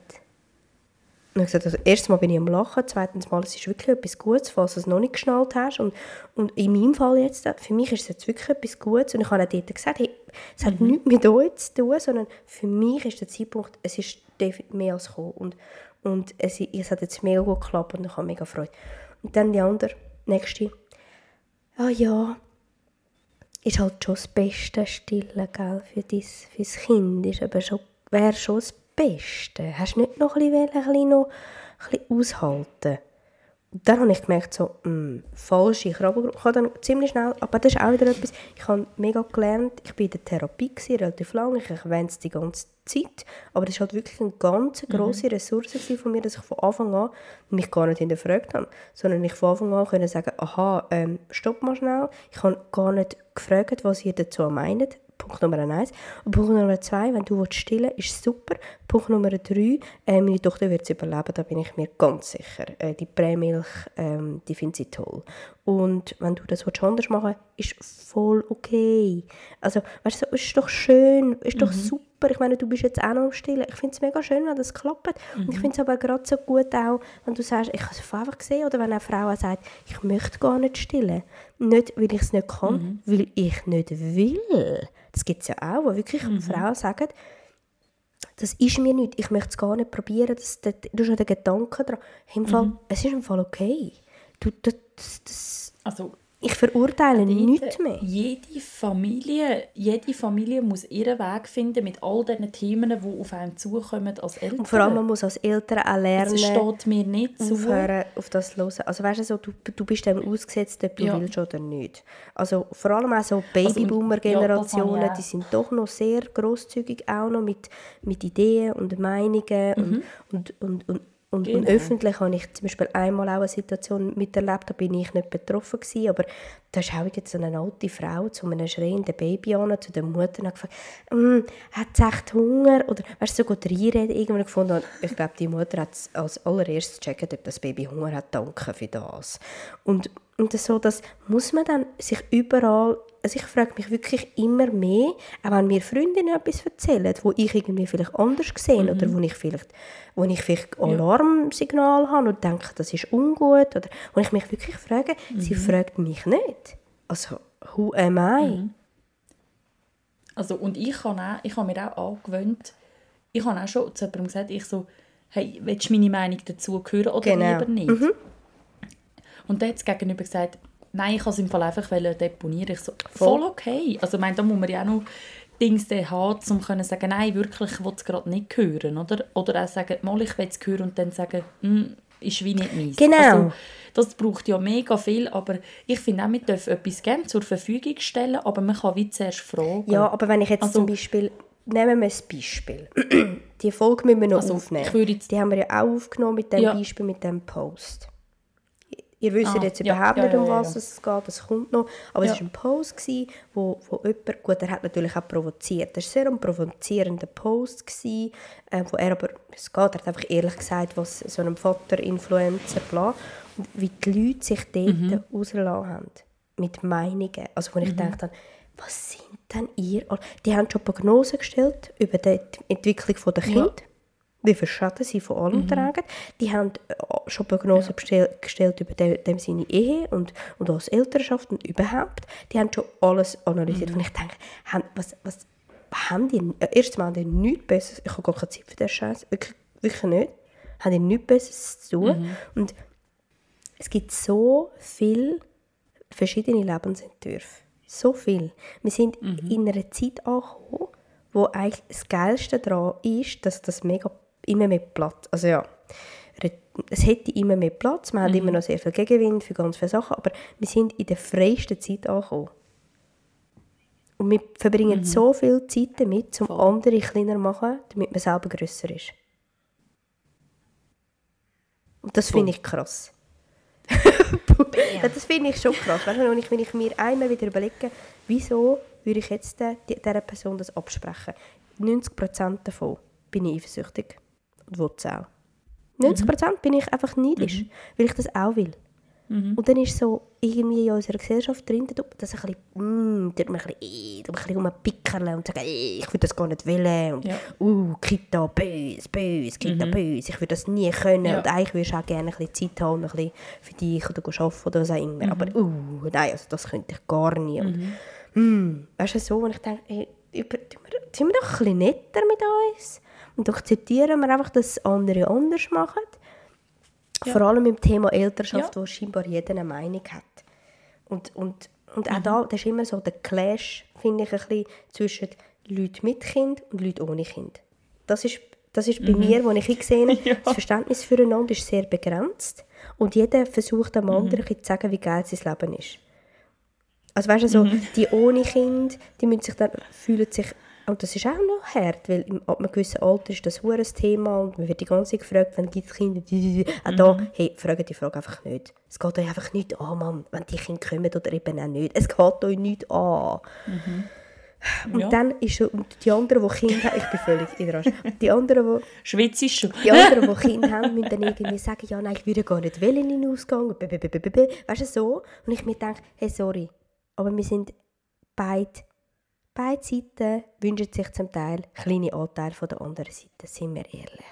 Und ich gesagt, also erstens mal bin ich am Lachen, zweitens mal, es ist wirklich etwas Gutes, falls du es noch nicht geschnallt hast. Und, und in meinem Fall jetzt, für mich ist es jetzt wirklich etwas Gutes. Und ich habe auch dort gesagt, hey, es hat nichts mit euch zu tun, sondern für mich ist der Zeitpunkt, es ist definitiv mehr als gekommen. Und, und es, es hat jetzt mega gut geklappt und ich habe mega Freude. Und dann die andere, nächste, ah ja, ist halt schon das Beste stillen, gell, für dein fürs Kind. Ist aber schon, wäre schon das Beste. Hast du nicht noch ein bisschen, ein bisschen, noch, ein bisschen aushalten dann habe ich gemerkt, so, mh, falsche Krabbelgruppe. Ich habe dann ziemlich schnell, aber das ist auch wieder etwas, ich habe mega gelernt, ich war in der Therapie, gewesen, relativ lange, ich erwähne es die ganze Zeit, aber das war halt wirklich eine ganz grosse Ressource gewesen von mir, dass ich von Anfang an mich gar nicht hinterfragt habe, sondern ich von Anfang an können sagen, aha, ähm, stopp mal schnell, ich habe gar nicht gefragt, was ihr dazu meint, Punkt Nummer eins. Und Punkt Nummer zwei, wenn du stillen willst, ist super. Punkt Nummer drei, äh, meine Tochter wird es überleben, da bin ich mir ganz sicher. Äh, die Prämilch, ähm, die findet sie toll. Und wenn du das willst, anders machen willst, ist voll okay. Also, weißt du, ist doch schön, ist doch super. Ich meine, du bist jetzt auch noch am Stillen. Ich finde es mega schön, wenn das klappt. Und ich finde es aber gerade so gut auch, wenn du sagst, ich habe es einfach gesehen, oder wenn eine Frau auch sagt, ich möchte gar nicht stillen. Nicht, weil ich es nicht kann, weil ich nicht will. Das gibt es ja auch, wo wirklich Frauen sagen, das ist mir nicht, ich möchte es gar nicht probieren, das, das, du hast ja den Gedanken dran. Im Fall, Es ist im Fall okay. Du, das, das, Also, ich verurteile nichts Dort, mehr. Jede Familie, jede Familie muss ihren Weg finden mit all diesen Themen, die auf einen zukommen als Eltern. Und vor allem, man muss als Eltern auch lernen, es steht mir nicht zu. aufhören, auf das zu hören. Also weißt du, so, du, du bist dem ausgesetzt, ob du Ja. willst oder nicht. Also vor allem auch so Also, ja, Babyboomer-Generationen, ich die sind doch noch sehr großzügig auch noch mit, mit Ideen und Meinungen und, und, und, und, und, und. Genau. öffentlich habe ich zum Beispiel einmal auch eine Situation miterlebt, da bin ich nicht betroffen gewesen, aber da ist auch jetzt eine alte Frau zu einem schreienden Baby an, zu der Mutter und gefragt, «Mm, hat sie echt Hunger? Oder weißt du, so gut reinreden irgendwann gefunden. Und ich glaube, die Mutter hat als allererstes gecheckt, ob das Baby Hunger hat. Danke für das. Und, und das so, das muss man dann sich überall, also ich frage mich wirklich immer mehr, auch wenn mir Freundinnen etwas erzählen, wo ich irgendwie vielleicht anders sehe oder wo ich vielleicht, wo ich vielleicht Alarmsignal habe und denke, das ist ungut oder wo ich mich wirklich frage, sie fragt mich nicht. Also, who am I? Also, und ich habe, auch, ich habe mir auch angewöhnt, ich habe auch schon zu jemandem gesagt, ich so, hey, willst du meine Meinung dazu hören oder Genau. lieber nicht? Und dann hat Gegenüber gesagt, nein, ich wollte es im Fall einfach deponieren. Ich so, voll okay. Also, ich meine, da muss man ja auch noch Dings dann haben, um zu sagen, nein, wirklich, ich will es gerade nicht hören. Oder, oder auch sagen, mal, ich will es hören und dann sagen, «Hm, ist wie nicht meins. Genau. Also, das braucht ja mega viel, aber ich finde auch, man darf etwas gerne zur Verfügung stellen, aber man kann wie zuerst fragen. Ja, aber wenn ich jetzt Also- zum Beispiel, nehmen wir ein Beispiel. Die Folge müssen wir noch Also, aufnehmen. ich würde jetzt- Die haben wir ja auch aufgenommen mit dem Ja. Beispiel, mit dem Post. Ihr wisst Ah, jetzt ja, überhaupt ja, nicht, um ja, ja, was ja. es geht, das kommt noch. Aber Ja. es war ein Post, gewesen, wo, wo jemand, gut, er hat natürlich auch provoziert. Das war sehr ein provozierender Post, gewesen, äh, wo er aber, es geht, er hat einfach ehrlich gesagt, was so einem Vater-Influencer, bla, und wie die Leute sich dort Mhm. rausgelassen haben. Mit Meinungen. Also wo ich gedacht habe, was sind denn ihr? Die haben schon Prognosen gestellt über die Entwicklung der Kinder wie viel Schaden sie von allem tragen. Die haben äh, schon Prognosen bestell- gestellt über dem, dem seine Ehe und, und auch das Elternschaft und überhaupt. Die haben schon alles analysiert. Und ich denke, haben, was, was haben die? Äh, erstens mal haben die nichts Besseres. Ich habe gar keine Zeit für den Scheiß. Wirklich, wirklich nicht. Haben die nichts Besseres zu tun. Und es gibt so viele verschiedene Lebensentwürfe. So viel. Wir sind in einer Zeit angekommen, wo eigentlich das Geilste daran ist, dass das mega immer mehr Platz, also ja, es hätte immer mehr Platz, man hat immer noch sehr viel Gegenwind für ganz viele Sachen, aber wir sind in der freiesten Zeit angekommen. Und wir verbringen so viel Zeit damit, um andere kleiner zu machen, damit man selber grösser ist. Und das finde ich krass. ja, das finde ich schon krass. Weißt du, wenn ich, wenn ich mir einmal wieder überlege, wieso würde ich jetzt dieser Person das absprechen? 90% davon bin ich eifersüchtig und will es auch. 90% bin ich einfach neidisch, weil ich das auch will. Und dann ist so irgendwie in unserer Gesellschaft drin, dass ein bisschen, mm, tut man ein bisschen, ein bisschen rumpickerle und sagen, äh, ich würde das gar nicht wollen. Und, Ja. uh, Kita, böse, böse, Kita, böse, ich würde das nie können. Ja. Und eigentlich würdest du auch gerne ein bisschen Zeit haben, ein bisschen für dich oder arbeiten oder was auch immer. Aber, uh, nein, also das könnte ich gar nie. Und, mm, weißt du, so, und ich denke, ey, über, tun wir doch ein bisschen netter mit uns? Und akzeptieren wir einfach, dass andere anders machen? Vor allem im Thema Elternschaft, Ja. wo scheinbar jeder eine Meinung hat. Und, und, und auch da, das ist immer so der Clash, finde ich, ein bisschen zwischen Leuten mit Kind und Leuten ohne Kind. Das ist, das ist bei mir, wo ich gesehen habe, Ja. das Verständnis füreinander ist sehr begrenzt. Und jeder versucht dem anderen ein bisschen zu sagen, wie geil sein Leben ist. Also weißt du, so, die ohne Kind, die müssen sich dann, fühlen sich, und das ist auch noch hart, weil ab einem gewissen Alter ist das ein Thema und man wird die ganze Zeit gefragt, wenn gibt es Kinder, auch da, hey, fragen die Frage einfach nicht. Es geht euch einfach nicht an, Mann, wenn die Kinder kommen oder eben auch nicht. Es geht euch nicht an. Und Ja. dann ist und die anderen, die Kinder haben, ich bin völlig in der Arsch. Die anderen, die Schweiz ist schon. die anderen, die Kinder haben, müssen dann irgendwie sagen, ja, nein, ich würde gar nicht wollen in den Ausgang. Weißt du, so. Und ich mir denke, hey, sorry, aber wir sind beide, beide Seiten wünschen sich zum Teil kleine Anteile von der anderen Seite, sind wir ehrlich.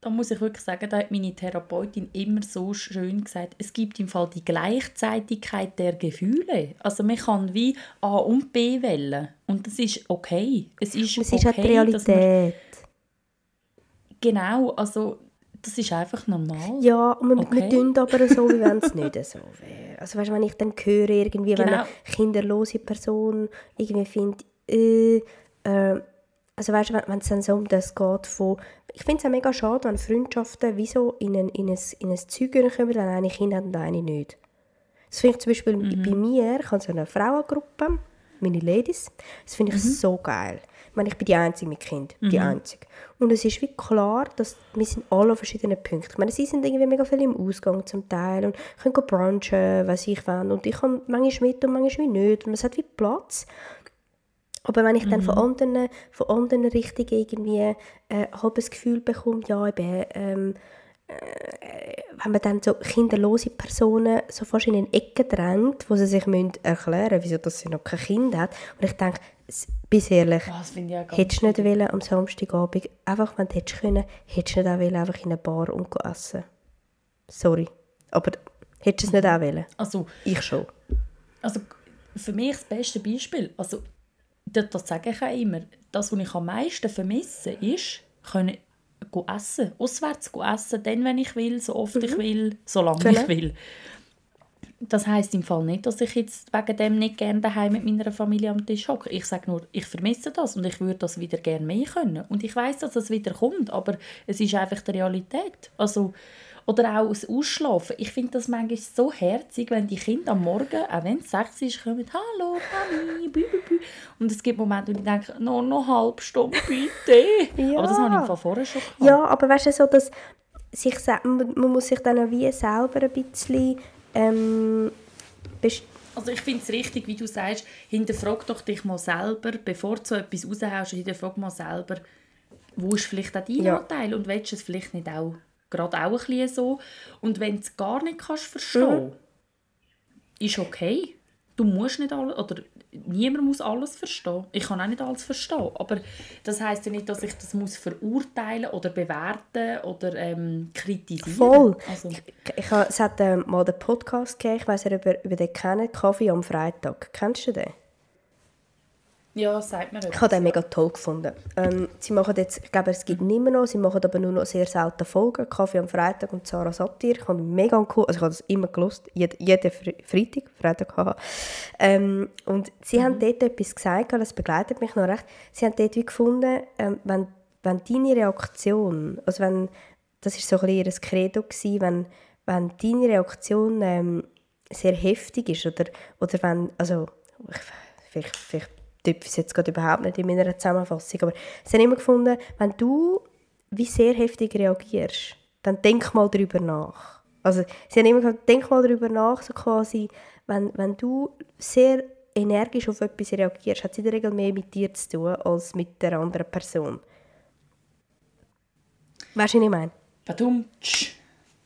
Da muss ich wirklich sagen, da hat meine Therapeutin immer so schön gesagt, es gibt im Fall die Gleichzeitigkeit der Gefühle. Also man kann wie A und B wählen und das ist okay. Es ist Es okay, ist dass man, Realität. genau, also das ist einfach normal. Ja, und wir, wir Okay. tun aber so, wie wenn es nicht so wäre. Also weißt, wenn ich dann höre, irgendwie, wenn Genau. eine kinderlose Person irgendwie findet, äh, äh, also weißt, wenn wenn es dann so um das geht von, ich finde es auch mega schade, wenn Freundschaften wie so in ein, in ein, in ein Zeug kommen, wenn eine Kind hat und eine nicht. Das finde ich zum Beispiel bei mir, ich habe so eine Frauengruppe, meine Ladies, das finde ich so geil. Ich meine, ich bin die Einzige mit Kind, die Einzige. Und es ist wie klar, dass wir sind alle an verschiedenen Punkten. Ich meine, sie sind irgendwie mega viel im Ausgang zum Teil und können brunchen, was ich will. Und ich kann manchmal mit und manchmal nicht. Und es hat wie Platz. Aber wenn ich dann von anderen, von anderen Richtungen irgendwie äh, halb das Gefühl bekomme, ja, eben, ähm, äh, wenn man dann so kinderlose Personen so fast in eine Ecke drängt, wo sie sich müssen erklären müssen, wieso dass sie noch kein Kind hat. Und ich denke, bis ehrlich, ganz hättest du nicht wollen am Samstagabend, einfach wenn du hättest können, hättest du nicht auch wollen, einfach in eine Bar und gehen essen. Sorry. Aber hättest du es nicht auch wollen? Also, Ich schon. also für mich das beste Beispiel, also das, sage ich auch immer, das, was ich am meisten vermisse, ist, können essen, auswärts essen, dann, wenn ich will, so oft ich will, solange ich will. das heißt im Fall nicht, dass ich jetzt wegen dem nicht gerne daheim mit meiner Familie am Tisch hocke. Ich sage nur, ich vermisse das und ich würde das wieder gerne mehr können. Und ich weiß, dass das wieder kommt, aber es ist einfach die Realität. Also, oder auch das Ausschlafen. Ich finde das manchmal so herzig, wenn die Kinder am Morgen, auch wenn es sechs ist, kommen, «Hallo, Mami, bü, bü, bü». Und es gibt Momente, wo ich denke, «Noch eine halbe Stunde, bitte». Ja. Aber das habe ich von vorher schon gehabt. Ja, aber weißt du, so, dass sich, man man muss sich dann auch wie selber ein bisschen ähm, Also ich finde es richtig, wie du sagst, hinterfrag doch dich mal selber, bevor du so etwas raushaust, hinterfrag mal selber, wo ist vielleicht auch dein Ja. Anteil und willst du es vielleicht nicht auch gerade auch ein bisschen so. Und wenn du es gar nicht kannst verstehen, ist okay. Du musst nicht alles, oder niemand muss alles verstehen. Ich kann auch nicht alles verstehen, aber das heißt ja nicht, dass ich das muss verurteilen oder bewerten oder ähm, kritisieren. Voll. Also, Ich, ich, es hat ähm, mal den Podcast gegeben, ich weiß nicht, ob ihr über den kennt, Kaffee am Freitag. Kennst du den? Ja, sagt mir Ich habe den mega toll gefunden. Ähm, sie machen jetzt, ich glaube, es gibt ihn immer noch, sie machen aber nur noch sehr selten Folgen. Kaffee am Freitag und Sarah Satir. Ich habe mega cool, also ich habe das immer gelost, jeden, Fre Freitag, Freitag, haha. ähm, Und sie haben dort etwas gesagt, das begleitet mich noch recht. Sie haben dort wie gefunden, ähm, wenn, wenn deine Reaktion, also wenn, das ist so ein bisschen ihr Credo gewesen, wenn, wenn deine Reaktion ähm, sehr heftig ist oder, oder wenn, also ich, vielleicht, vielleicht type es jetzt gerade überhaupt nicht in meiner Zusammenfassung, aber sie haben immer gefunden, wenn du wie sehr heftig reagierst, dann denk mal darüber nach. Also sie haben immer gesagt, denk mal darüber nach, so quasi, wenn, wenn du sehr energisch auf etwas reagierst, hat es in der Regel mehr mit dir zu tun, als mit der anderen Person. Weißt du, was ich meine? Badum, tsch.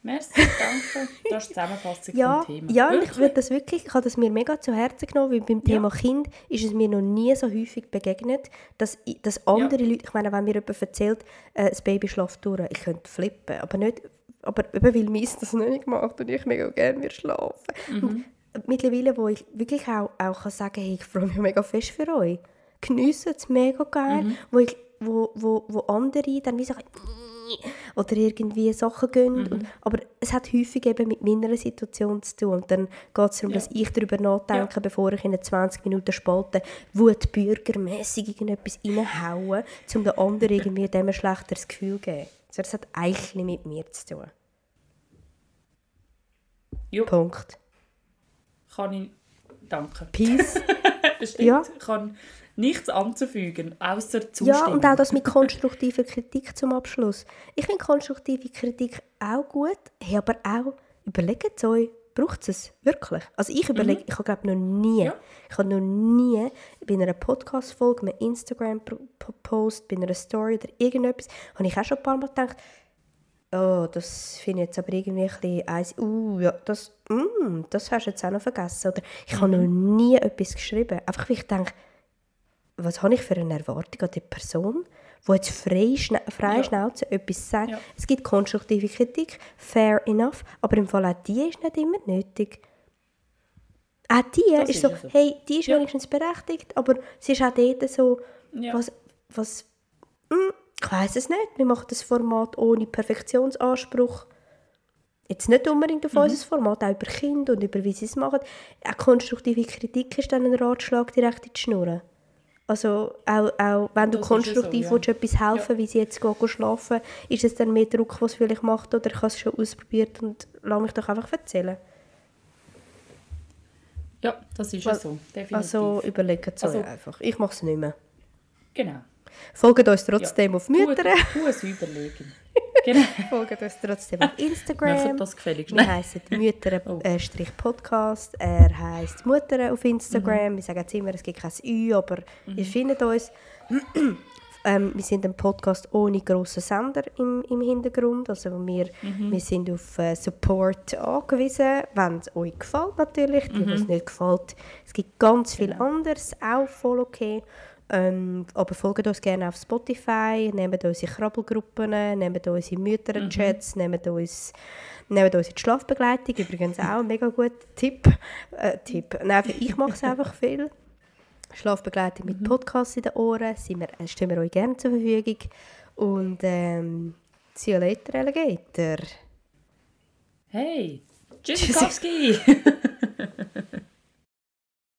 Merci, danke. Das ist die Zusammenfassung Ja, vom Thema. ja und ich Wirklich? würde das wirklich, ich habe das mir mega zu Herzen genommen, weil beim Thema Kind ist es mir noch nie so häufig begegnet, dass, dass andere Leute, ich meine, wenn mir jemand erzählt, äh, das Baby schläft durch, ich könnte flippen, aber nicht, aber eben weil meins das nicht gemacht und ich mega gerne würde schlafen. Mhm. Mittlerweile, wo ich wirklich auch, auch kann sagen hey, ich freue mich mega fest für euch, geniessen es mega gerne, Mhm. wo, ich, wo, wo, wo andere dann wie sagen, oder irgendwie Sachen gehen. Mhm. Und, aber es hat häufig eben mit meiner Situation zu tun. Und dann geht es darum, Ja. dass ich darüber nachdenke, bevor ich in den 20 Minuten Spalte wutbürgermässig irgendetwas reinhaue, um den anderen irgendwie dem ein schlechteres Gefühl zu geben. Also das hat eigentlich mit mir zu tun. Jo, Punkt. kann ich... Danke. Peace. Stimmt, Ja. kann nichts anzufügen, außer Zustimmung. Ja, und auch das mit konstruktiver Kritik zum Abschluss. Ich finde konstruktive Kritik auch gut, hey, aber auch, überlegt es euch, braucht es wirklich? Also ich überlege, ich habe glaube noch nie, Ja. ich habe noch nie bei einer Podcast-Folge, einem Instagram-Post, bei einer Story oder irgendetwas, habe ich auch schon ein paar Mal gedacht, oh, das finde ich jetzt aber irgendwie ein bisschen eins, uh, ja, das, mm, das hast du jetzt auch noch vergessen. Oder ich habe noch nie etwas geschrieben, einfach weil ich denke, was habe ich für eine Erwartung an die Person, die jetzt frei, schna frei Ja. Schnauze etwas sagt. Ja. Es gibt konstruktive Kritik, fair enough, aber im Fall auch die ist nicht immer nötig. Auch die Das ist so, ja so. hey, die ist Ja. wenigstens berechtigt, aber sie ist auch dort so, Ja. was, was, hm, ich weiß es nicht, wir machen das Format ohne Perfektionsanspruch. Jetzt nicht unbedingt Mhm. auf unser Format, auch über Kinder und über wie sie es machen. Auch konstruktive Kritik ist dann ein Ratschlag direkt in die Schnur. Also auch, auch wenn du Das ja konstruktiv so, ja. willst, etwas helfen wie sie jetzt gehen, schlafen ist es dann mehr Druck, was es vielleicht macht oder ich habe es schon ausprobiert und lass mich doch einfach erzählen. Ja, das ist ja Weil- so, definitiv. Also überlegt es Also- einfach. Ich mache es nicht mehr. genau. Folgt uns trotzdem auf Mütter. Tu es überlegen. Genau. Folgt uns trotzdem auf Macht Instagram. das gefälligst. Wir heißen Oh. Mütter-Podcast. Er heisst Mutter auf Instagram. Mhm. Wir sagen jetzt immer, es gibt kein Ü, aber ihr findet uns. ähm, wir sind ein Podcast ohne grossen Sender im, im Hintergrund. Also wir, Mhm. wir sind auf äh, Support angewiesen, wenn es euch gefällt natürlich. Die, was nicht gefällt, es gibt ganz viel Mhm. Genau. anderes, auch voll okay. Ähm, aber folgt uns gerne auf Spotify, nehmt unsere Krabbelgruppen, nehmt unsere Mütterchats, nehmt uns nehmt uns in die Schlafbegleitung, übrigens auch ein mega guter Tipp. Äh, Tipp. Nein, ich mache es einfach viel. Schlafbegleitung mit Podcasts in den Ohren, sind wir, äh, stehen wir euch gerne zur Verfügung. Und ähm, see you later, Alligator. Hey, Tschüssikowski!